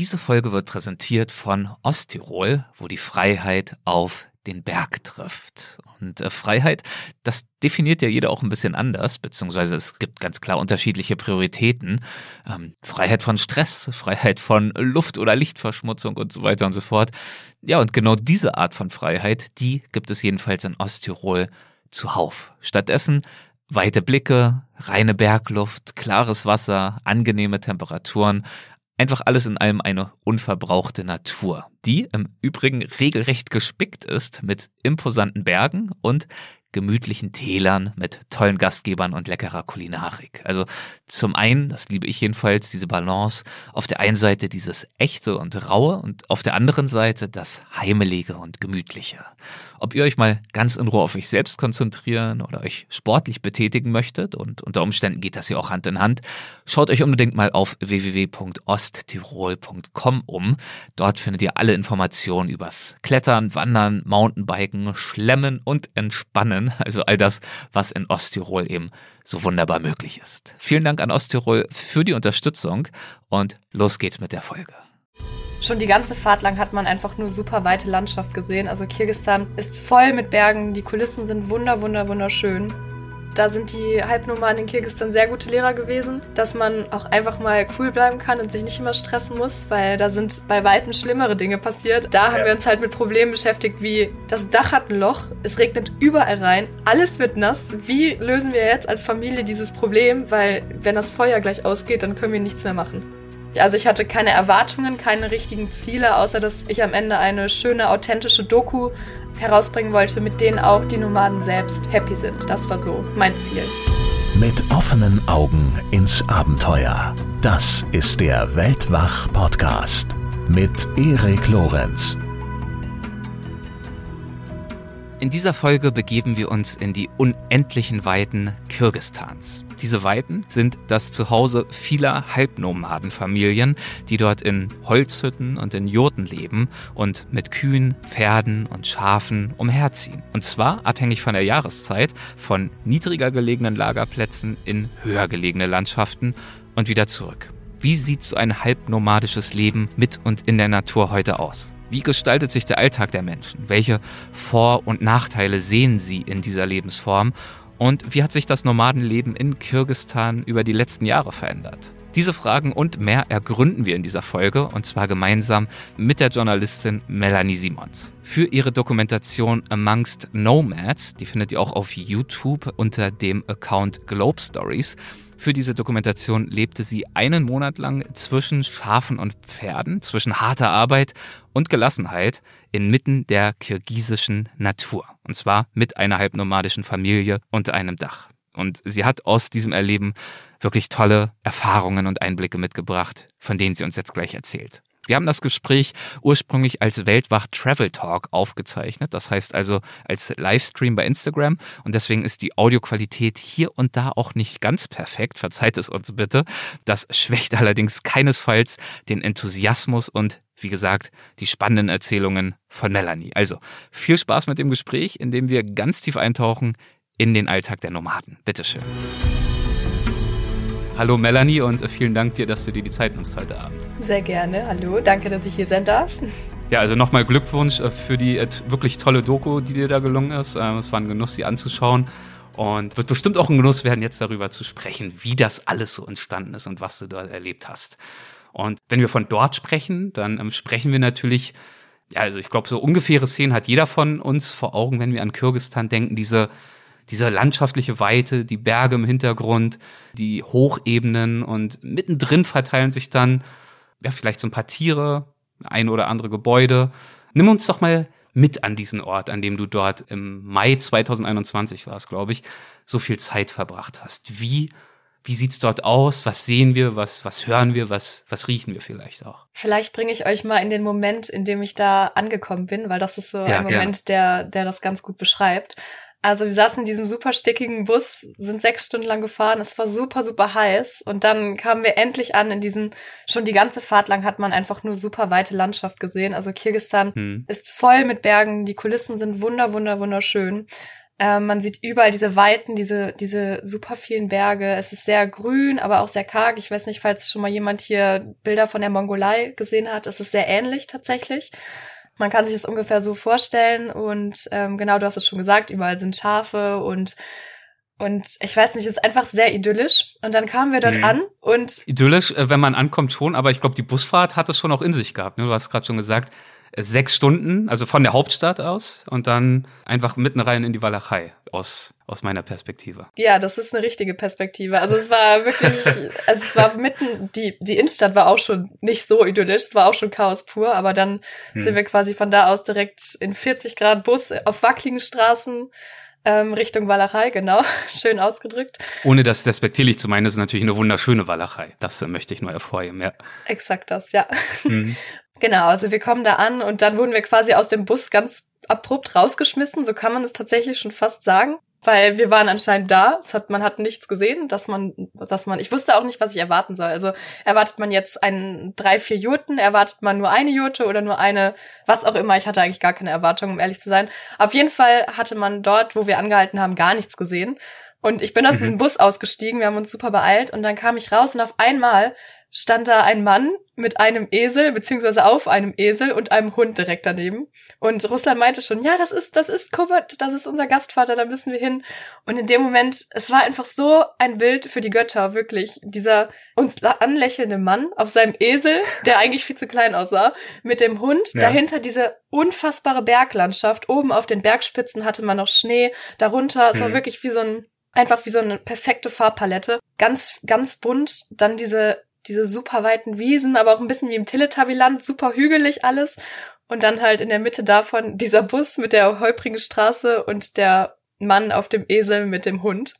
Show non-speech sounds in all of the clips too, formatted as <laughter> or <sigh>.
Diese Folge wird präsentiert von Osttirol, wo die Freiheit auf den Berg trifft. Und äh, Freiheit, das definiert ja jeder auch ein bisschen anders, beziehungsweise es gibt ganz klar unterschiedliche Prioritäten. Ähm, Freiheit von Stress, Freiheit von Luft- oder Lichtverschmutzung und so weiter und so fort. Ja, und genau diese Art von Freiheit, die gibt es jedenfalls in Osttirol zuhauf. Stattdessen weite Blicke, reine Bergluft, klares Wasser, angenehme Temperaturen, Einfach alles in allem eine unverbrauchte Natur, die im Übrigen regelrecht gespickt ist mit imposanten Bergen und gemütlichen Tälern mit tollen Gastgebern und leckerer Kulinarik. Also zum einen, das liebe ich jedenfalls, diese Balance, auf der einen Seite dieses echte und raue und auf der anderen Seite das heimelige und gemütliche. Ob ihr euch mal ganz in Ruhe auf euch selbst konzentrieren oder euch sportlich betätigen möchtet und unter Umständen geht das ja auch Hand in Hand, schaut euch unbedingt mal auf www.osttirol.com um. Dort findet ihr alle Informationen übers Klettern, Wandern, Mountainbiken, Schlemmen und Entspannen lernen. <laughs> Also all das, was in Osttirol eben so wunderbar möglich ist. Vielen Dank an Osttirol für die Unterstützung und los geht's mit der Folge. Schon die ganze Fahrt lang hat man einfach nur super weite Landschaft gesehen. Also Kirgistan ist voll mit Bergen, die Kulissen sind wunder, wunder, wunderschön. Da sind die Halbnomaden in Kirgisistan sehr gute Lehrer gewesen, dass man auch einfach mal cool bleiben kann und sich nicht immer stressen muss, weil da sind bei weitem schlimmere Dinge passiert. Da haben wir uns halt mit Problemen beschäftigt, wie das Dach hat ein Loch, es regnet überall rein, alles wird nass. Wie lösen wir jetzt als Familie dieses Problem? Weil wenn das Feuer gleich ausgeht, dann können wir nichts mehr machen. Also ich hatte keine Erwartungen, keine richtigen Ziele, außer dass ich am Ende eine schöne, authentische Doku herausbringen wollte, mit denen auch die Nomaden selbst happy sind. Das war so mein Ziel. Mit offenen Augen ins Abenteuer. Das ist der Weltwach-Podcast mit Erik Lorenz. In dieser Folge begeben wir uns in die unendlichen Weiten Kirgistans. Diese Weiten sind das Zuhause vieler Halbnomadenfamilien, die dort in Holzhütten und in Jurten leben und mit Kühen, Pferden und Schafen umherziehen. Und zwar abhängig von der Jahreszeit von niedriger gelegenen Lagerplätzen in höher gelegene Landschaften und wieder zurück. Wie sieht so ein halbnomadisches Leben mit und in der Natur heute aus? Wie gestaltet sich der Alltag der Menschen? Welche Vor- und Nachteile sehen sie in dieser Lebensform? Und wie hat sich das Nomadenleben in Kirgistan über die letzten Jahre verändert? Diese Fragen und mehr ergründen wir in dieser Folge und zwar gemeinsam mit der Journalistin Melanie Simons. Für ihre Dokumentation Amongst Nomads, die findet ihr auch auf YouTube unter dem Account Globe Stories, für diese Dokumentation lebte sie einen Monat lang zwischen Schafen und Pferden, zwischen harter Arbeit und Gelassenheit inmitten der kirgisischen Natur. Und zwar mit einer halbnomadischen Familie unter einem Dach. Und sie hat aus diesem Erleben wirklich tolle Erfahrungen und Einblicke mitgebracht, von denen sie uns jetzt gleich erzählt. Wir haben das Gespräch ursprünglich als Weltwach Travel Talk aufgezeichnet, das heißt also als Livestream bei Instagram und deswegen ist die Audioqualität hier und da auch nicht ganz perfekt, verzeiht es uns bitte. Das schwächt allerdings keinesfalls den Enthusiasmus und wie gesagt, die spannenden Erzählungen von Melanie. Also viel Spaß mit dem Gespräch, in dem wir ganz tief eintauchen in den Alltag der Nomaden. Bitteschön. Hallo Melanie und vielen Dank dir, dass du dir die Zeit nimmst heute Abend. Sehr gerne. Hallo, danke, dass ich hier sein darf. Ja, also nochmal Glückwunsch äh, für die äh, wirklich tolle Doku, die dir da gelungen ist. Ähm, es war ein Genuss, sie anzuschauen. Und wird bestimmt auch ein Genuss werden, jetzt darüber zu sprechen, wie das alles so entstanden ist und was du dort erlebt hast. Und wenn wir von dort sprechen, dann ähm, sprechen wir natürlich, ja, also ich glaube, so ungefähre Szenen hat jeder von uns vor Augen, wenn wir an Kirgistan denken, diese diese landschaftliche Weite, die Berge im Hintergrund, die Hochebenen und mittendrin verteilen sich dann, ja, vielleicht so ein paar Tiere, ein oder andere Gebäude. Nimm uns doch mal mit an diesen Ort, an dem du dort im Mai 2021 warst, glaube ich, so viel Zeit verbracht hast. Wie wie sieht's dort aus? Was sehen wir? Was, was hören wir? Was, was riechen wir vielleicht auch? Vielleicht bringe ich euch mal in den Moment, in dem ich da angekommen bin, weil das ist so ja, ein Moment, der, der das ganz gut beschreibt. Also wir saßen in diesem super stickigen Bus, sind sechs Stunden lang gefahren, es war super, super heiß und dann kamen wir endlich an in diesen, schon die ganze Fahrt lang hat man einfach nur super weite Landschaft gesehen. Also Kirgistan hm. ist voll mit Bergen, die Kulissen sind wunder, wunder, wunderschön. Ähm, man sieht überall diese Weiten, diese, diese super vielen Berge. Es ist sehr grün, aber auch sehr karg. Ich weiß nicht, falls schon mal jemand hier Bilder von der Mongolei gesehen hat. Es ist sehr ähnlich tatsächlich. Man kann sich das ungefähr so vorstellen. Und ähm, genau, du hast es schon gesagt, überall sind Schafe und und ich weiß nicht, es ist einfach sehr idyllisch. Und dann kamen wir dort mhm. an und. Idyllisch, äh, wenn man ankommt schon, aber ich glaube, die Busfahrt hat es schon auch in sich gehabt. Ne? Du hast gerade schon gesagt, äh, sechs Stunden, also von der Hauptstadt aus und dann einfach mitten rein in die Walachei aus, aus meiner Perspektive. Ja, das ist eine richtige Perspektive. Also es war wirklich, <laughs> also es war mitten, die, die Innenstadt war auch schon nicht so idyllisch, es war auch schon Chaos pur, aber dann hm. sind wir quasi von da aus direkt in 40 Grad Bus auf wackeligen Straßen ähm, Richtung Walachei, genau, <laughs> schön ausgedrückt. Ohne das despektierlich zu meinen, das ist natürlich eine wunderschöne Walachei. Das äh, möchte ich nur hervorheben, ja. Exakt das, ja. Mhm. <laughs> Genau, also wir kommen da an und dann wurden wir quasi aus dem Bus ganz abrupt rausgeschmissen, so kann man es tatsächlich schon fast sagen weil wir waren anscheinend da. Es hat, man hat nichts gesehen, dass man, dass man, ich wusste auch nicht, was ich erwarten soll. Also erwartet man jetzt einen drei, vier Jurten, erwartet man nur eine Jurte oder nur eine, was auch immer. Ich hatte eigentlich gar keine Erwartung, um ehrlich zu sein. Auf jeden Fall hatte man dort, wo wir angehalten haben, gar nichts gesehen. Und ich bin aus mhm. diesem Bus ausgestiegen, wir haben uns super beeilt und dann kam ich raus und auf einmal stand da ein Mann mit einem Esel, beziehungsweise auf einem Esel und einem Hund direkt daneben. Und Russland meinte schon, ja, das ist, das ist Kubert, das ist unser Gastvater, da müssen wir hin. Und in dem Moment, es war einfach so ein Bild für die Götter, wirklich. Dieser uns anlächelnde Mann auf seinem Esel, der eigentlich viel zu klein aussah, mit dem Hund, ja. dahinter diese unfassbare Berglandschaft. Oben auf den Bergspitzen hatte man noch Schnee, darunter, es war mhm. wirklich wie so ein einfach wie so eine perfekte Farbpalette. Ganz, ganz bunt. Dann diese diese super weiten Wiesen, aber auch ein bisschen wie im Teletubbyland, super hügelig alles. Und dann halt in der Mitte davon dieser Bus mit der holprigen Straße und der Mann auf dem Esel mit dem Hund.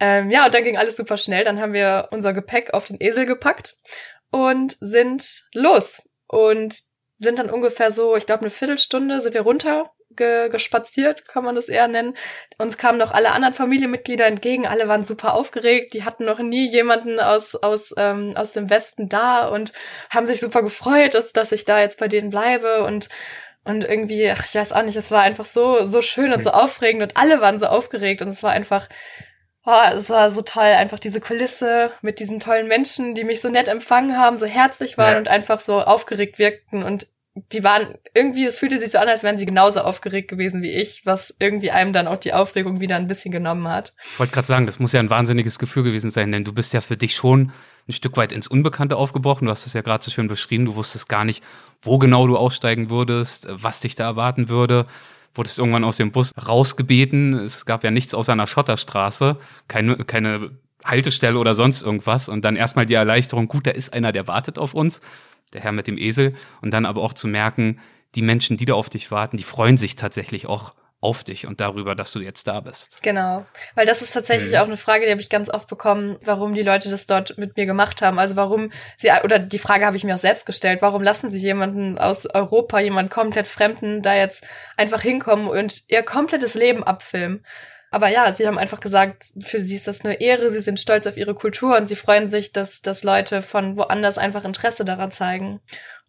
Ähm, ja, und dann ging alles super schnell. Dann haben wir unser Gepäck auf den Esel gepackt und sind los. Und sind dann ungefähr so, ich glaube, eine Viertelstunde sind wir runter ge gespaziert, kann man das eher nennen. Uns kamen noch alle anderen Familienmitglieder entgegen, alle waren super aufgeregt, die hatten noch nie jemanden aus, aus, ähm, aus dem Westen da und haben sich super gefreut, dass, dass ich da jetzt bei denen bleibe und und irgendwie, ach, ich weiß auch nicht, es war einfach so, so schön und so aufregend und alle waren so aufgeregt und es war einfach, oh, es war so toll, einfach diese Kulisse mit diesen tollen Menschen, die mich so nett empfangen haben, so herzlich waren ja. und einfach so aufgeregt wirkten und die waren irgendwie, es fühlte sich so an, als wären sie genauso aufgeregt gewesen wie ich, was irgendwie einem dann auch die Aufregung wieder ein bisschen genommen hat. Ich wollte gerade sagen, das muss ja ein wahnsinniges Gefühl gewesen sein, denn du bist ja für dich schon ein Stück weit ins Unbekannte aufgebrochen. Du hast es ja gerade so schön beschrieben. Du wusstest gar nicht, wo genau du aussteigen würdest, was dich da erwarten würde. Wurdest irgendwann aus dem Bus rausgebeten. Es gab ja nichts außer einer Schotterstraße, keine, keine Haltestelle oder sonst irgendwas. Und dann erstmal die Erleichterung, gut, da ist einer, der wartet auf uns der Herr mit dem Esel, und dann aber auch zu merken, die Menschen, die da auf dich warten, die freuen sich tatsächlich auch auf dich und darüber, dass du jetzt da bist. Genau, weil das ist tatsächlich mhm. auch eine Frage, die habe ich ganz oft bekommen, warum die Leute das dort mit mir gemacht haben. Also warum sie, oder die Frage habe ich mir auch selbst gestellt, warum lassen sie jemanden aus Europa, jemanden komplett Fremden, da jetzt einfach hinkommen und ihr komplettes Leben abfilmen? Aber ja, sie haben einfach gesagt, für sie ist das eine Ehre, sie sind stolz auf ihre Kultur und sie freuen sich, dass, dass Leute von woanders einfach Interesse daran zeigen.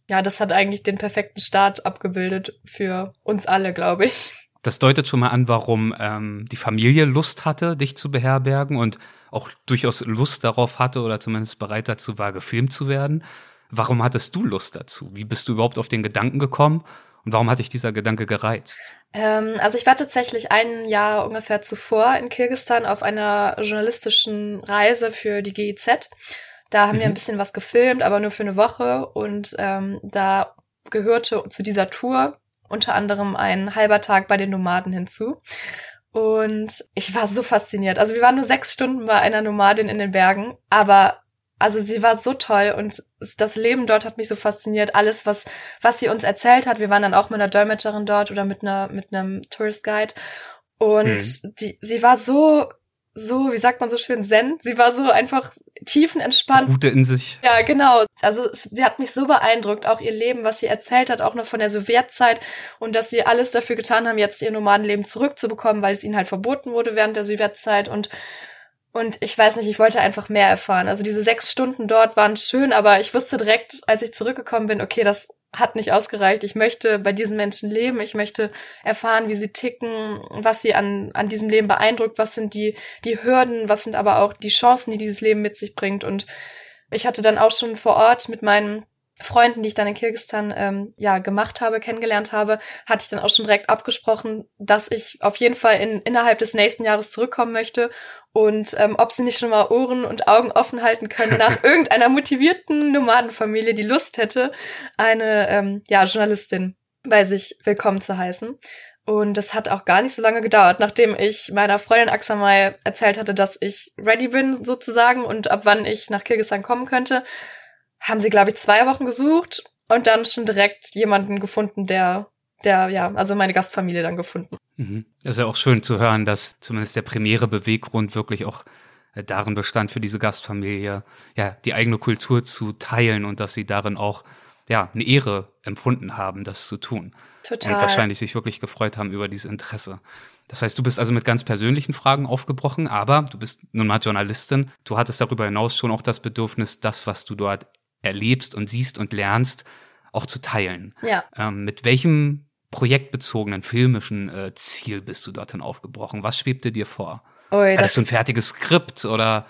Ja, das hat eigentlich den perfekten Start abgebildet für uns alle, glaube ich. Das deutet schon mal an, warum ähm, die Familie Lust hatte, dich zu beherbergen und auch durchaus Lust darauf hatte oder zumindest bereit dazu war, gefilmt zu werden. Warum hattest du Lust dazu? Wie bist du überhaupt auf den Gedanken gekommen? Und warum hat dich dieser Gedanke gereizt? Ähm, also ich war tatsächlich ein Jahr ungefähr zuvor in Kirgistan auf einer journalistischen Reise für die GIZ. Da haben mhm. wir ein bisschen was gefilmt, aber nur für eine Woche. Und ähm, da gehörte zu dieser Tour unter anderem ein halber Tag bei den Nomaden hinzu. Und ich war so fasziniert. Also wir waren nur sechs Stunden bei einer Nomadin in den Bergen, aber also sie war so toll und das Leben dort hat mich so fasziniert. Alles, was, was sie uns erzählt hat. Wir waren dann auch mit einer Dolmetscherin dort oder mit einer, mit einem Tourist Guide. Und hm. die, sie war so, so, wie sagt man so schön, zen. Sie war so einfach tiefenentspannt. Gute in sich. Ja, genau. Also sie hat mich so beeindruckt, auch ihr Leben, was sie erzählt hat, auch noch von der Sowjetzeit und dass sie alles dafür getan haben, jetzt ihr Nomadenleben zurückzubekommen, weil es ihnen halt verboten wurde während der Sowjetzeit und und ich weiß nicht, ich wollte einfach mehr erfahren. Also diese sechs Stunden dort waren schön, aber ich wusste direkt, als ich zurückgekommen bin, okay, das hat nicht ausgereicht. Ich möchte bei diesen Menschen leben. Ich möchte erfahren, wie sie ticken, was sie an, an diesem Leben beeindruckt, was sind die, die Hürden, was sind aber auch die Chancen, die dieses Leben mit sich bringt. Und ich hatte dann auch schon vor Ort mit meinen Freunden, die ich dann in Kirgistan ähm, ja gemacht habe, kennengelernt habe, hatte ich dann auch schon direkt abgesprochen, dass ich auf jeden Fall in, innerhalb des nächsten Jahres zurückkommen möchte und ähm, ob sie nicht schon mal Ohren und Augen offen halten können <laughs> nach irgendeiner motivierten Nomadenfamilie, die Lust hätte, eine ähm, ja Journalistin bei sich willkommen zu heißen. Und das hat auch gar nicht so lange gedauert, nachdem ich meiner Freundin Aksamai erzählt hatte, dass ich ready bin sozusagen und ab wann ich nach Kirgisistan kommen könnte, haben sie, glaube ich, zwei Wochen gesucht und dann schon direkt jemanden gefunden, der, der, ja, also meine Gastfamilie dann gefunden. Mhm. Das ist ja auch schön zu hören, dass zumindest der primäre Beweggrund wirklich auch äh, darin bestand, für diese Gastfamilie, ja, die eigene Kultur zu teilen und dass sie darin auch, ja, eine Ehre empfunden haben, das zu tun. Total. Und wahrscheinlich sich wirklich gefreut haben über dieses Interesse. Das heißt, du bist also mit ganz persönlichen Fragen aufgebrochen, aber du bist nun mal Journalistin. Du hattest darüber hinaus schon auch das Bedürfnis, das, was du dort erlebst und siehst und lernst, auch zu teilen. Ja. Ähm, mit welchem projektbezogenen filmischen äh, Ziel bist du dorthin aufgebrochen? Was schwebte dir vor? Ui, Hattest du ein fertiges Skript oder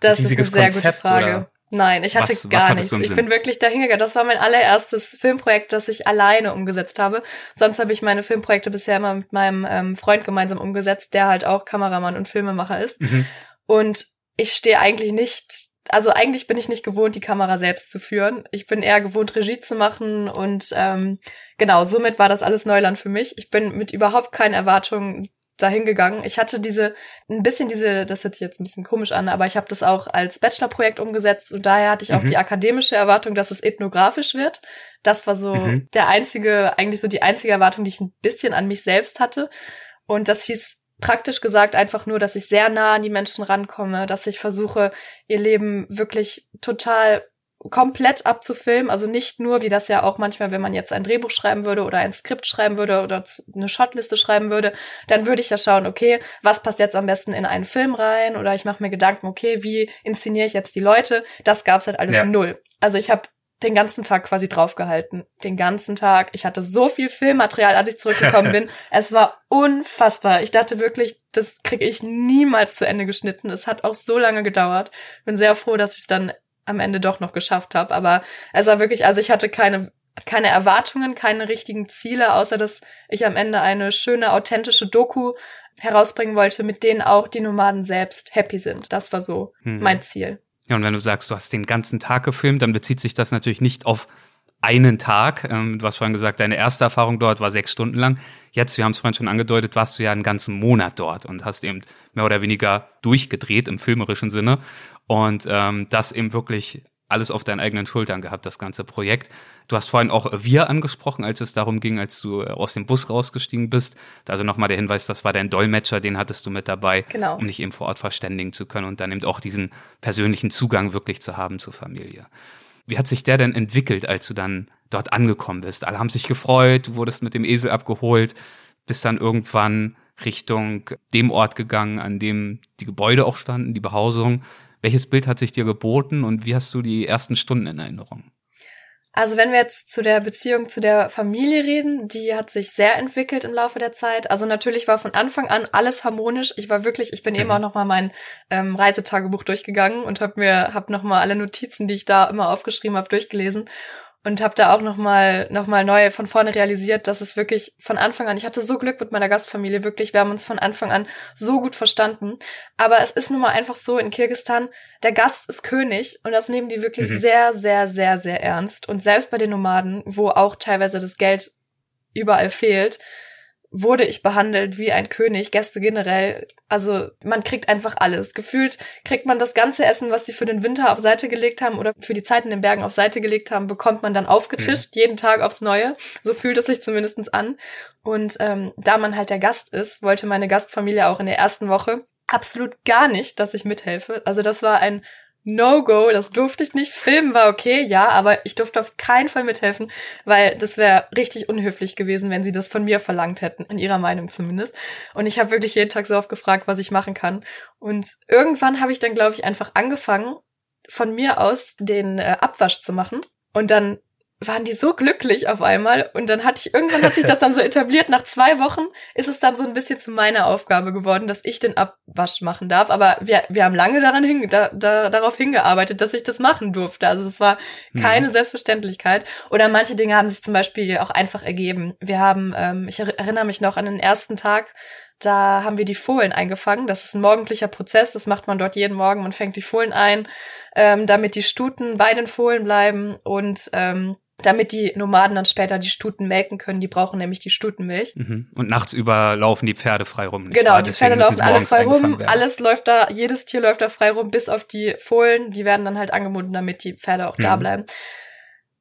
das ein riesiges ist eine sehr Konzept gute Frage. Oder? Nein, ich hatte was, gar was nichts. Ich bin wirklich dahingegangen. Das war mein allererstes Filmprojekt, das ich alleine umgesetzt habe. Sonst habe ich meine Filmprojekte bisher immer mit meinem ähm, Freund gemeinsam umgesetzt, der halt auch Kameramann und Filmemacher ist. Mhm. Und ich stehe eigentlich nicht also eigentlich bin ich nicht gewohnt, die Kamera selbst zu führen. Ich bin eher gewohnt, Regie zu machen und ähm, genau, somit war das alles Neuland für mich. Ich bin mit überhaupt keinen Erwartungen dahin gegangen. Ich hatte diese, ein bisschen diese, das hört sich jetzt ein bisschen komisch an, aber ich habe das auch als Bachelorprojekt umgesetzt und daher hatte ich auch mhm. die akademische Erwartung, dass es ethnografisch wird. Das war so mhm. der einzige, eigentlich so die einzige Erwartung, die ich ein bisschen an mich selbst hatte. Und das hieß praktisch gesagt einfach nur, dass ich sehr nah an die Menschen rankomme, dass ich versuche, ihr Leben wirklich total komplett abzufilmen, also nicht nur, wie das ja auch manchmal, wenn man jetzt ein Drehbuch schreiben würde oder ein Skript schreiben würde oder eine Shotliste schreiben würde, dann würde ich ja schauen, okay, was passt jetzt am besten in einen Film rein oder ich mache mir Gedanken, okay, wie inszeniere ich jetzt die Leute? Das gab's halt alles ja. null. Also ich habe den ganzen Tag quasi draufgehalten. Den ganzen Tag. Ich hatte so viel Filmmaterial, als ich zurückgekommen <laughs> bin. Es war unfassbar. Ich dachte wirklich, das kriege ich niemals zu Ende geschnitten. Es hat auch so lange gedauert. Bin sehr froh, dass ich es dann am Ende doch noch geschafft habe. Aber es war wirklich, also ich hatte keine keine Erwartungen, keine richtigen Ziele, außer dass ich am Ende eine schöne, authentische Doku herausbringen wollte, mit denen auch die Nomaden selbst happy sind. Das war so hm. mein Ziel. Ja, und wenn du sagst, du hast den ganzen Tag gefilmt, dann bezieht sich das natürlich nicht auf einen Tag. Ähm, du hast vorhin gesagt, deine erste Erfahrung dort war sechs Stunden lang. Jetzt, wir haben es vorhin schon angedeutet, warst du ja einen ganzen Monat dort und hast eben mehr oder weniger durchgedreht im filmerischen Sinne. Und ähm, das eben wirklich alles auf deinen eigenen Schultern gehabt, das ganze Projekt. Du hast vorhin auch wir angesprochen, als es darum ging, als du äh, aus dem Bus rausgestiegen bist. Also nochmal der Hinweis, das war dein Dolmetscher, den hattest du mit dabei, genau. um dich eben vor Ort verständigen zu können und dann eben auch diesen persönlichen Zugang wirklich zu haben zur Familie. Wie hat sich der denn entwickelt, als du dann dort angekommen bist? Alle haben sich gefreut, du wurdest mit dem Esel abgeholt, bist dann irgendwann Richtung dem Ort gegangen, an dem die Gebäude auch standen, die Behausung. Welches Bild hat sich dir geboten und wie hast du die ersten Stunden in Erinnerung? Also wenn wir jetzt zu der Beziehung zu der Familie reden, die hat sich sehr entwickelt im Laufe der Zeit. Also natürlich war von Anfang an alles harmonisch. Ich war wirklich, ich bin mhm. eben auch noch mal mein ähm, Reisetagebuch durchgegangen und habe mir, habe noch mal alle Notizen, die ich da immer aufgeschrieben habe, durchgelesen und habe da auch noch mal noch mal neu von vorne realisiert, dass es wirklich von Anfang an, ich hatte so Glück mit meiner Gastfamilie, wirklich, wir haben uns von Anfang an so gut verstanden, aber es ist nun mal einfach so in Kirgistan, der Gast ist König und das nehmen die wirklich mhm. sehr sehr sehr sehr ernst und selbst bei den Nomaden, wo auch teilweise das Geld überall fehlt, wurde ich behandelt wie ein König, Gäste generell. Also man kriegt einfach alles. Gefühlt kriegt man das ganze Essen, was sie für den Winter auf Seite gelegt haben oder für die Zeit in den Bergen auf Seite gelegt haben, bekommt man dann aufgetischt, mhm. jeden Tag aufs Neue. So fühlt es sich zumindestens an. Und ähm, da man halt der Gast ist, wollte meine Gastfamilie auch in der ersten Woche absolut gar nicht, dass ich mithelfe. Also das war ein No-Go, das durfte ich nicht. Filmen war okay, ja, aber ich durfte auf keinen Fall mithelfen, weil das wäre richtig unhöflich gewesen, wenn sie das von mir verlangt hätten, in ihrer Meinung zumindest. Und ich habe wirklich jeden Tag so oft gefragt, was ich machen kann. Und irgendwann habe ich dann, glaube ich, einfach angefangen, von mir aus den äh, Abwasch zu machen. Und dann waren die so glücklich auf einmal. Und dann hatte ich, irgendwann hat sich das dann so etabliert. Nach zwei Wochen ist es dann so ein bisschen zu meiner Aufgabe geworden, dass ich den Abwasch machen darf. Aber wir, wir haben lange daran hin, da, da, darauf hingearbeitet, dass ich das machen durfte. Also es war keine mhm. Selbstverständlichkeit. Oder manche Dinge haben sich zum Beispiel auch einfach ergeben. Wir haben, ähm, ich erinnere mich noch an den ersten Tag, da haben wir die Fohlen eingefangen. Das ist ein morgendlicher Prozess. Das macht man dort jeden Morgen. Man fängt die Fohlen ein, ähm, damit die Stuten bei den Fohlen bleiben und ähm, damit die Nomaden dann später die Stuten melken können. Die brauchen nämlich die Stutenmilch. Mhm. Und nachts über laufen die Pferde frei rum. Genau, wahr? die Pferde laufen alle frei rum. Alles läuft da, jedes Tier läuft da frei rum, bis auf die Fohlen. Die werden dann halt angebunden, damit die Pferde auch mhm. da bleiben.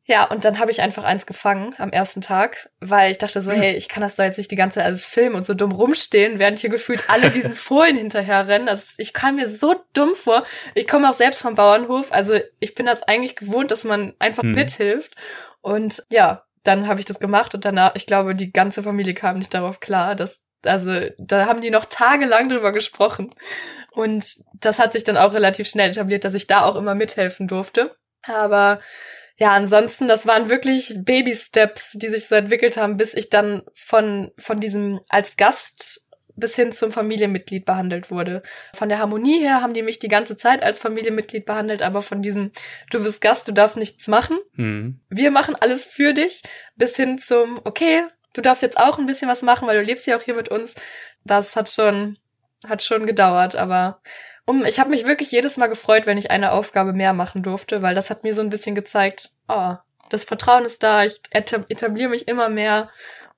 Ja, und dann habe ich einfach eins gefangen am ersten Tag, weil ich dachte so, hey, ich kann das da jetzt nicht die ganze Zeit als Film und so dumm rumstehen, während hier gefühlt alle <laughs> diesen Fohlen hinterherrennen. Also ich kam mir so dumm vor. Ich komme auch selbst vom Bauernhof, also ich bin das eigentlich gewohnt, dass man einfach hm. mithilft. Und ja, dann habe ich das gemacht und danach, ich glaube, die ganze Familie kam nicht darauf klar, dass also da haben die noch tagelang drüber gesprochen. Und das hat sich dann auch relativ schnell etabliert, dass ich da auch immer mithelfen durfte. Aber ja, ansonsten, das waren wirklich Baby-Steps, die sich so entwickelt haben, bis ich dann von, von diesem als Gast bis hin zum Familienmitglied behandelt wurde. Von der Harmonie her haben die mich die ganze Zeit als Familienmitglied behandelt, aber von diesem, du bist Gast, du darfst nichts machen. Mhm. Wir machen alles für dich, bis hin zum, okay, du darfst jetzt auch ein bisschen was machen, weil du lebst ja auch hier mit uns. Das hat schon, hat schon gedauert, aber um, ich habe mich wirklich jedes Mal gefreut, wenn ich eine Aufgabe mehr machen durfte, weil das hat mir so ein bisschen gezeigt, oh, das Vertrauen ist da, ich etabliere mich immer mehr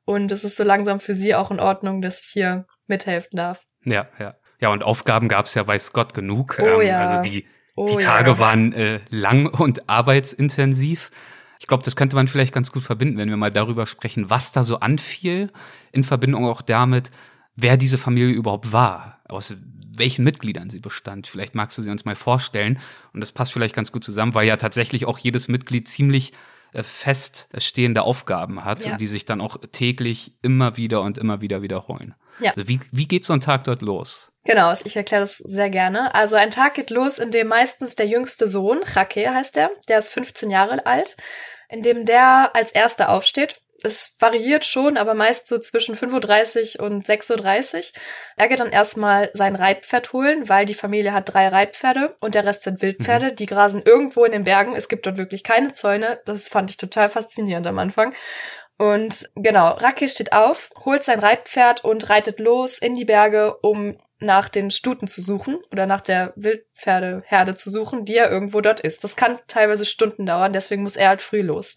und es ist so langsam für sie auch in Ordnung, dass ich hier mithelfen darf. Ja, ja. Ja, und Aufgaben gab es ja, weiß Gott, genug. Oh, ähm, ja. Also die, oh, die Tage ja. waren äh, lang und arbeitsintensiv. Ich glaube, das könnte man vielleicht ganz gut verbinden, wenn wir mal darüber sprechen, was da so anfiel, in Verbindung auch damit, wer diese Familie überhaupt war, aus welchen Mitgliedern sie bestand. Vielleicht magst du sie uns mal vorstellen. Und das passt vielleicht ganz gut zusammen, weil ja tatsächlich auch jedes Mitglied ziemlich äh, feststehende Aufgaben hat, ja. die sich dann auch täglich immer wieder und immer wieder wiederholen. Ja. Also wie, wie geht so ein Tag dort los? Genau, ich erkläre das sehr gerne. Also ein Tag geht los, in dem meistens der jüngste Sohn, Rake heißt er, der ist 15 Jahre alt, in dem der als erster aufsteht es variiert schon, aber meist so zwischen 5.30 Uhr und 6.30 Uhr. Er geht dann erstmal sein Reitpferd holen, weil die Familie hat drei Reitpferde und der Rest sind Wildpferde. Mhm. Die grasen irgendwo in den Bergen. Es gibt dort wirklich keine Zäune. Das fand ich total faszinierend am Anfang. Und genau, Raki steht auf, holt sein Reitpferd und reitet los in die Berge, um nach den Stuten zu suchen oder nach der Wildpferdeherde zu suchen, die ja irgendwo dort ist. Das kann teilweise Stunden dauern, deswegen muss er halt früh los.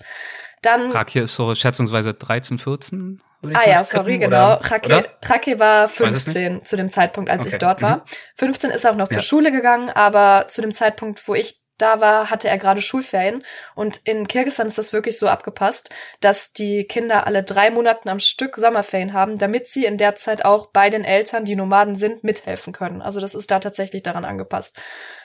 Dann. Rake ist so schätzungsweise 13, 14? Ah ja, sorry, genau. Rake, war 15 zu dem Zeitpunkt, als okay. ich dort war. Mhm. 15 ist auch noch zur ja. Schule gegangen, aber zu dem Zeitpunkt, wo ich da war, hatte er gerade Schulferien. Und in Kirgisistan ist das wirklich so abgepasst, dass die Kinder alle drei Monate am Stück Sommerferien haben, damit sie in der Zeit auch bei den Eltern, die Nomaden sind, mithelfen können. Also das ist da tatsächlich daran angepasst.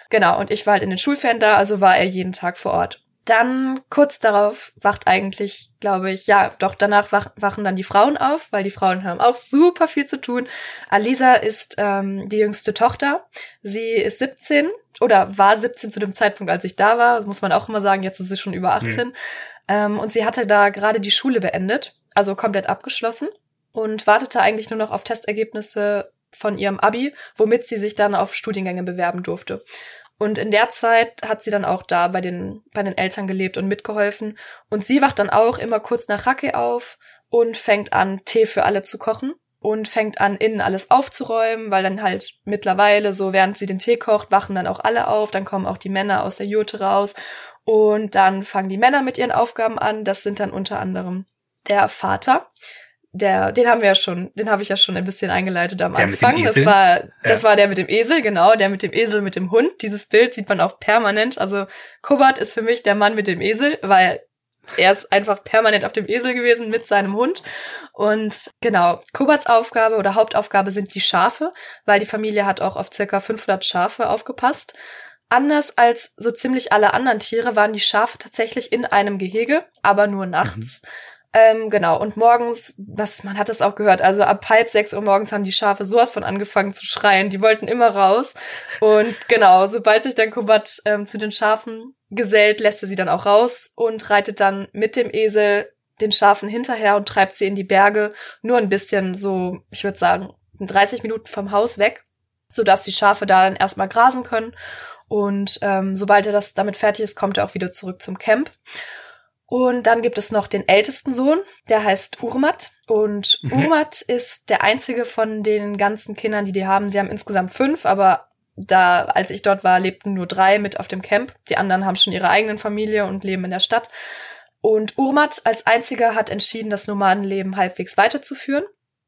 Genau, und ich war halt in den Schulferien da, also war er jeden Tag vor Ort. Dann kurz darauf wacht eigentlich, glaube ich, ja, doch danach wach, wachen dann die Frauen auf, weil die Frauen haben auch super viel zu tun. Alisa ist ähm, die jüngste Tochter. Sie ist 17 oder war 17 zu dem Zeitpunkt, als ich da war. Das muss man auch immer sagen, jetzt ist sie schon über 18. Mhm. Ähm, und sie hatte da gerade die Schule beendet, also komplett abgeschlossen und wartete eigentlich nur noch auf Testergebnisse von ihrem Abi, womit sie sich dann auf Studiengänge bewerben durfte. Und in der Zeit hat sie dann auch da bei den, bei den Eltern gelebt und mitgeholfen. Und sie wacht dann auch immer kurz nach Racke auf und fängt an, Tee für alle zu kochen und fängt an, innen alles aufzuräumen, weil dann halt mittlerweile so, während sie den Tee kocht, wachen dann auch alle auf, dann kommen auch die Männer aus der Jurte raus und dann fangen die Männer mit ihren Aufgaben an. Das sind dann unter anderem der Vater, der, den haben wir ja schon, den habe ich ja schon ein bisschen eingeleitet am der Anfang. Das war, das ja. war der mit dem Esel, genau, der mit dem Esel mit dem Hund. Dieses Bild sieht man auch permanent. Also Kobart ist für mich der Mann mit dem Esel, weil er ist einfach permanent auf dem Esel gewesen mit seinem Hund. Und genau, Kobarts Aufgabe oder Hauptaufgabe sind die Schafe, weil die Familie hat auch auf circa 500 Schafe aufgepasst. Anders als so ziemlich alle anderen Tiere waren die Schafe tatsächlich in einem Gehege, aber nur nachts. Mhm. Ähm, genau, und morgens, was, man hat das auch gehört, also ab halb sechs Uhr morgens haben die Schafe sowas von angefangen zu schreien, die wollten immer raus. Und genau, sobald sich dann Kubat ähm, zu den Schafen gesellt lässt er sie dann auch raus und reitet dann mit dem Esel den Schafen hinterher und treibt sie in die Berge, nur ein bisschen so, ich würde sagen, 30 Minuten vom Haus weg, sodass die Schafe da dann erstmal grasen können. Und ähm, sobald er das damit fertig ist, kommt er auch wieder zurück zum Camp. Und dann gibt es noch den ältesten Sohn, der heißt Urmat. Und mhm. Urmat ist der einzige von den ganzen Kindern, die die haben. Sie haben insgesamt fünf, aber da, als ich dort war, lebten nur drei mit auf dem Camp. Die anderen haben schon ihre eigenen Familie und leben in der Stadt. Und Urmat als einziger hat entschieden, das Nomadenleben halbwegs weiterzuführen.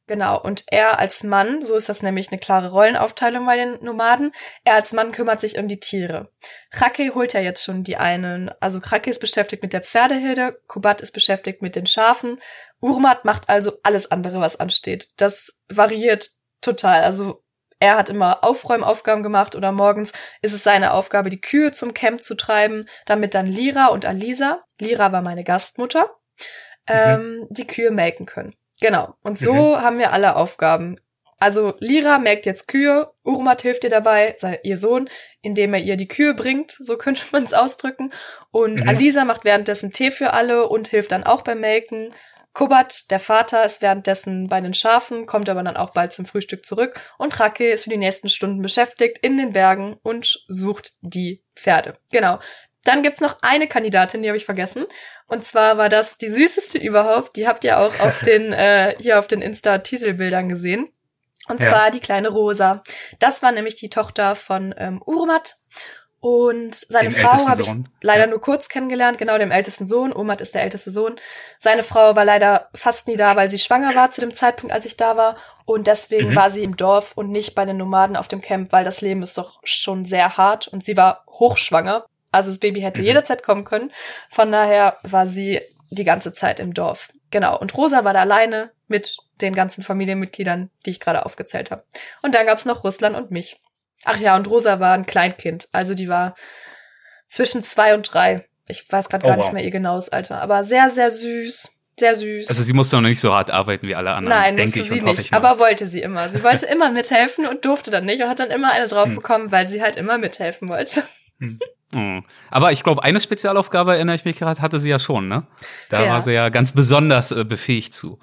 Genau, und er als Mann, so ist das nämlich eine klare Rollenaufteilung bei den Nomaden, er als Mann kümmert sich um die Tiere. Krake holt ja jetzt schon die einen, also Krake ist beschäftigt mit der Pferdehilde, Kubat ist beschäftigt mit den Schafen, Urmat macht also alles andere, was ansteht. Das variiert total, also er hat immer Aufräumaufgaben gemacht oder morgens ist es seine Aufgabe, die Kühe zum Camp zu treiben, damit dann Lira und Alisa, Lira war meine Gastmutter, mhm. ähm, die Kühe melken können. Genau. Und so mhm. haben wir alle Aufgaben. Also Lira merkt jetzt Kühe, Urmat hilft ihr dabei, sei ihr Sohn, indem er ihr die Kühe bringt, so <laughs> könnte man es ausdrücken. Und mhm. Alisa macht währenddessen Tee für alle und hilft dann auch beim Melken. Kubat, der Vater, ist währenddessen bei den Schafen, kommt aber dann auch bald zum Frühstück zurück. Und Rake ist für die nächsten Stunden beschäftigt in den Bergen und sucht die Pferde. Genau. Dann gibt's noch eine Kandidatin, die habe ich vergessen. Und zwar war das die süßeste überhaupt. Die habt ihr auch auf <laughs> den, äh, hier auf den Insta-Titelbildern gesehen. Und ja. zwar die kleine Rosa. Das war nämlich die Tochter von ähm, Urmat. Und seine dem Frau habe ich leider ja. nur kurz kennengelernt, genau dem ältesten Sohn. Urmat ist der älteste Sohn. Seine Frau war leider fast nie da, weil sie schwanger war zu dem Zeitpunkt, als ich da war. Und deswegen mhm. war sie im Dorf und nicht bei den Nomaden auf dem Camp, weil das Leben ist doch schon sehr hart und sie war hochschwanger. Also das Baby hätte mhm. jederzeit kommen können. Von daher war sie die ganze Zeit im Dorf. Genau. Und Rosa war da alleine mit den ganzen Familienmitgliedern, die ich gerade aufgezählt habe. Und dann gab's noch Russland und mich. Ach ja, und Rosa war ein Kleinkind. Also die war zwischen zwei und drei. Ich weiß gerade oh, gar wow. nicht mehr ihr genaues Alter. Aber sehr, sehr süß. Sehr süß. Also sie musste noch nicht so hart arbeiten wie alle anderen, Nein, denke ich sie und nicht. Aber wollte sie immer. Sie wollte immer mithelfen und durfte dann nicht und hat dann immer eine drauf hm. bekommen, weil sie halt immer mithelfen wollte. Hm. Hm. Aber ich glaube, eine Spezialaufgabe, erinnere ich mich gerade, hatte sie ja schon, ne? Da ja. war sie ja ganz besonders äh, befähigt zu.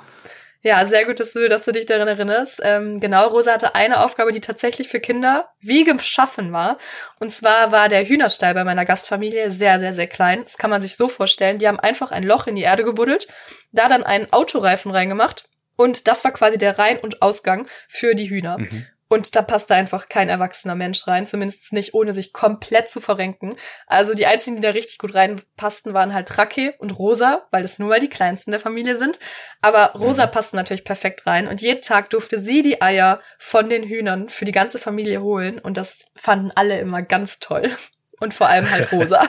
Ja, sehr gut, dass du, dass du dich daran erinnerst. Ähm, genau, Rosa hatte eine Aufgabe, die tatsächlich für Kinder wie geschaffen war. Und zwar war der Hühnerstall bei meiner Gastfamilie sehr, sehr, sehr klein. Das kann man sich so vorstellen. Die haben einfach ein Loch in die Erde gebuddelt, da dann einen Autoreifen reingemacht. Und das war quasi der Rein- und Ausgang für die Hühner. Mhm. Und da passte einfach kein erwachsener Mensch rein, zumindest nicht ohne sich komplett zu verrenken. Also die einzigen, die da richtig gut reinpassten, waren halt Rake und Rosa, weil das nur mal die kleinsten der Familie sind. Aber Rosa mhm. passte natürlich perfekt rein und jeden Tag durfte sie die Eier von den Hühnern für die ganze Familie holen und das fanden alle immer ganz toll. Und vor allem halt <laughs> Rosa.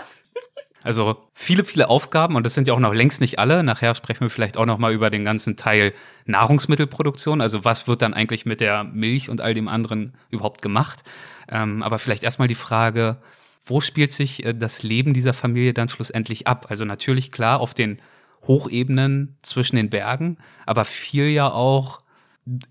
Also viele, viele Aufgaben und das sind ja auch noch längst nicht alle. Nachher sprechen wir vielleicht auch noch mal über den ganzen Teil Nahrungsmittelproduktion. Also was wird dann eigentlich mit der Milch und all dem anderen überhaupt gemacht? Ähm, aber vielleicht erstmal die Frage, wo spielt sich äh, das Leben dieser Familie dann schlussendlich ab? Also natürlich klar auf den Hochebenen zwischen den Bergen, aber viel ja auch